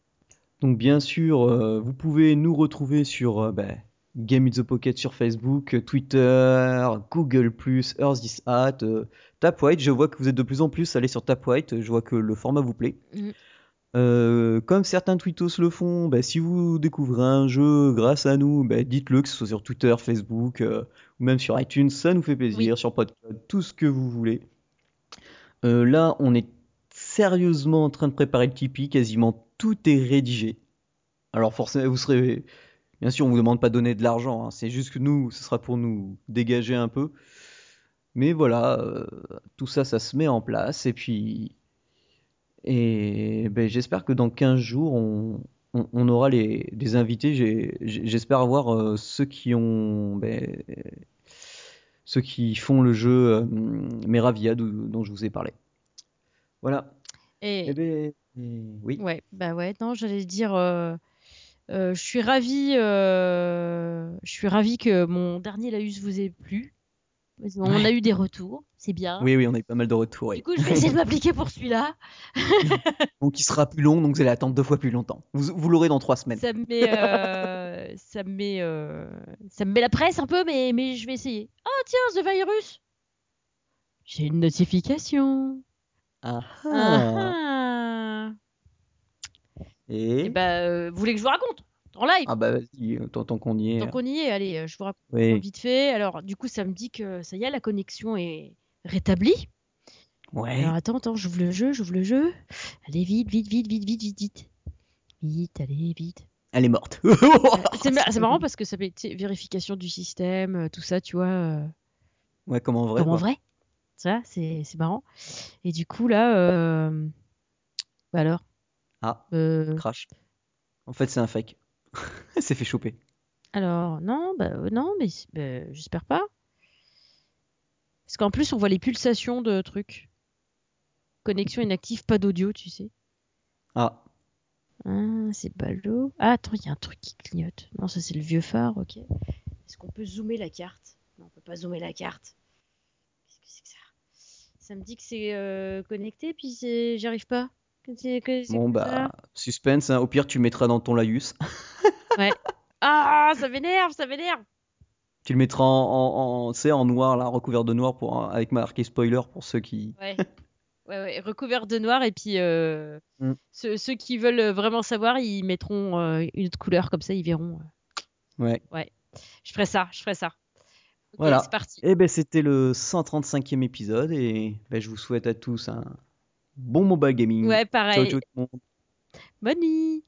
Donc, bien sûr, euh, vous pouvez nous retrouver sur euh, bah, Game in the Pocket sur Facebook, euh, Twitter, Google, Earth This Hat, euh, Tapwhite. Je vois que vous êtes de plus en plus allés sur Tapwhite. Je vois que le format vous plaît. Mhm. Euh, comme certains tweetos le font, bah, si vous découvrez un jeu grâce à nous, bah, dites-le, que ce soit sur Twitter, Facebook euh, ou même sur iTunes, ça nous fait plaisir, sur Podcast, tout ce que vous voulez. Euh, là, on est sérieusement en train de préparer le Tipeee, quasiment tout est rédigé. Alors forcément, vous serez... Bien sûr, on vous demande pas de donner de l'argent, hein, c'est juste que nous, ce sera pour nous dégager un peu. Mais voilà, tout ça, ça se met en place, et puis... Et ben, j'espère que dans 15 jours, on, on, on aura les, des invités. J'espère avoir euh, ceux qui ont, ben, ceux qui font le jeu euh, Meravia dont je vous ai parlé. Voilà. Et Eh ben, oui. ouais, bah ouais, non, j'allais dire, euh, je suis ravie, euh, je suis ravie que mon dernier Laus vous ait plu. On a eu des retours, c'est bien. Oui, oui, on a eu pas mal de retours. Du oui. coup, je vais essayer de m'appliquer pour celui-là. [LAUGHS] Donc il sera plus long, donc vous allez attendre deux fois plus longtemps. Vous, vous l'aurez dans trois semaines. Ça me met, euh, ça me met, euh, ça me met la presse un peu, mais, mais je vais essayer. Oh tiens, The Virus. J'ai une notification. Ah, Ah, ah. ah. Et Et bah, euh, vous voulez que je vous raconte? En live ah bah vas-y, tant, tant qu'on y est. Tant qu'on y est, allez, euh, je vous raconte Oui. vite fait. Alors, du coup, ça me dit que ça y est, la connexion est rétablie. Ouais. Alors, attends, attends, j'ouvre le jeu, j'ouvre le jeu. Allez, vite, vite, vite, vite, vite, vite, vite. Vite, allez, vite. Elle est morte. Euh, [LAUGHS] c'est mar- c'est marrant parce que ça fait vérification du système, euh, tout ça, tu vois. euh, ouais, comme en vrai. comme en vrai. Ça, c'est c'est marrant. Et du coup, là, euh, bah alors, Ah, euh, crash. En fait, c'est un fake. Elle s'est fait choper. alors, non, bah euh, non, mais bah, j'espère pas. Parce qu'en plus, on voit les pulsations de trucs. Connexion inactive, pas d'audio, tu sais. Ah, Ah, c'est ballot. Ah, attends, il y a un truc qui clignote. Non, ça c'est le vieux phare, ok. Est-ce qu'on peut zoomer la carte? Non, on peut pas zoomer la carte. Qu'est-ce que c'est que ça? Ça me dit que c'est euh, connecté, puis j'arrive pas. Que que bon bah, suspense. hein. Au pire, tu le mettras dans ton laïus. [LAUGHS] Ouais. Ah, ça m'énerve, ça m'énerve. Tu le mettras en, en, en, tu sais, en noir, là, recouvert de noir, pour, avec marqué spoiler pour ceux qui. Ouais. Ouais, ouais, recouvert de noir, et puis euh, Mm. ceux, ceux qui veulent vraiment savoir, ils mettront euh, une autre couleur, comme ça ils verront. Ouais. Je ferai ça, je ferai ça. Ok, Voilà. c'est parti. Et ben, c'était le 135e épisode et ben, je vous souhaite à tous un bon mobile gaming. Ouais, Ciao, pareil. ciao tout le monde. Bonne nuit.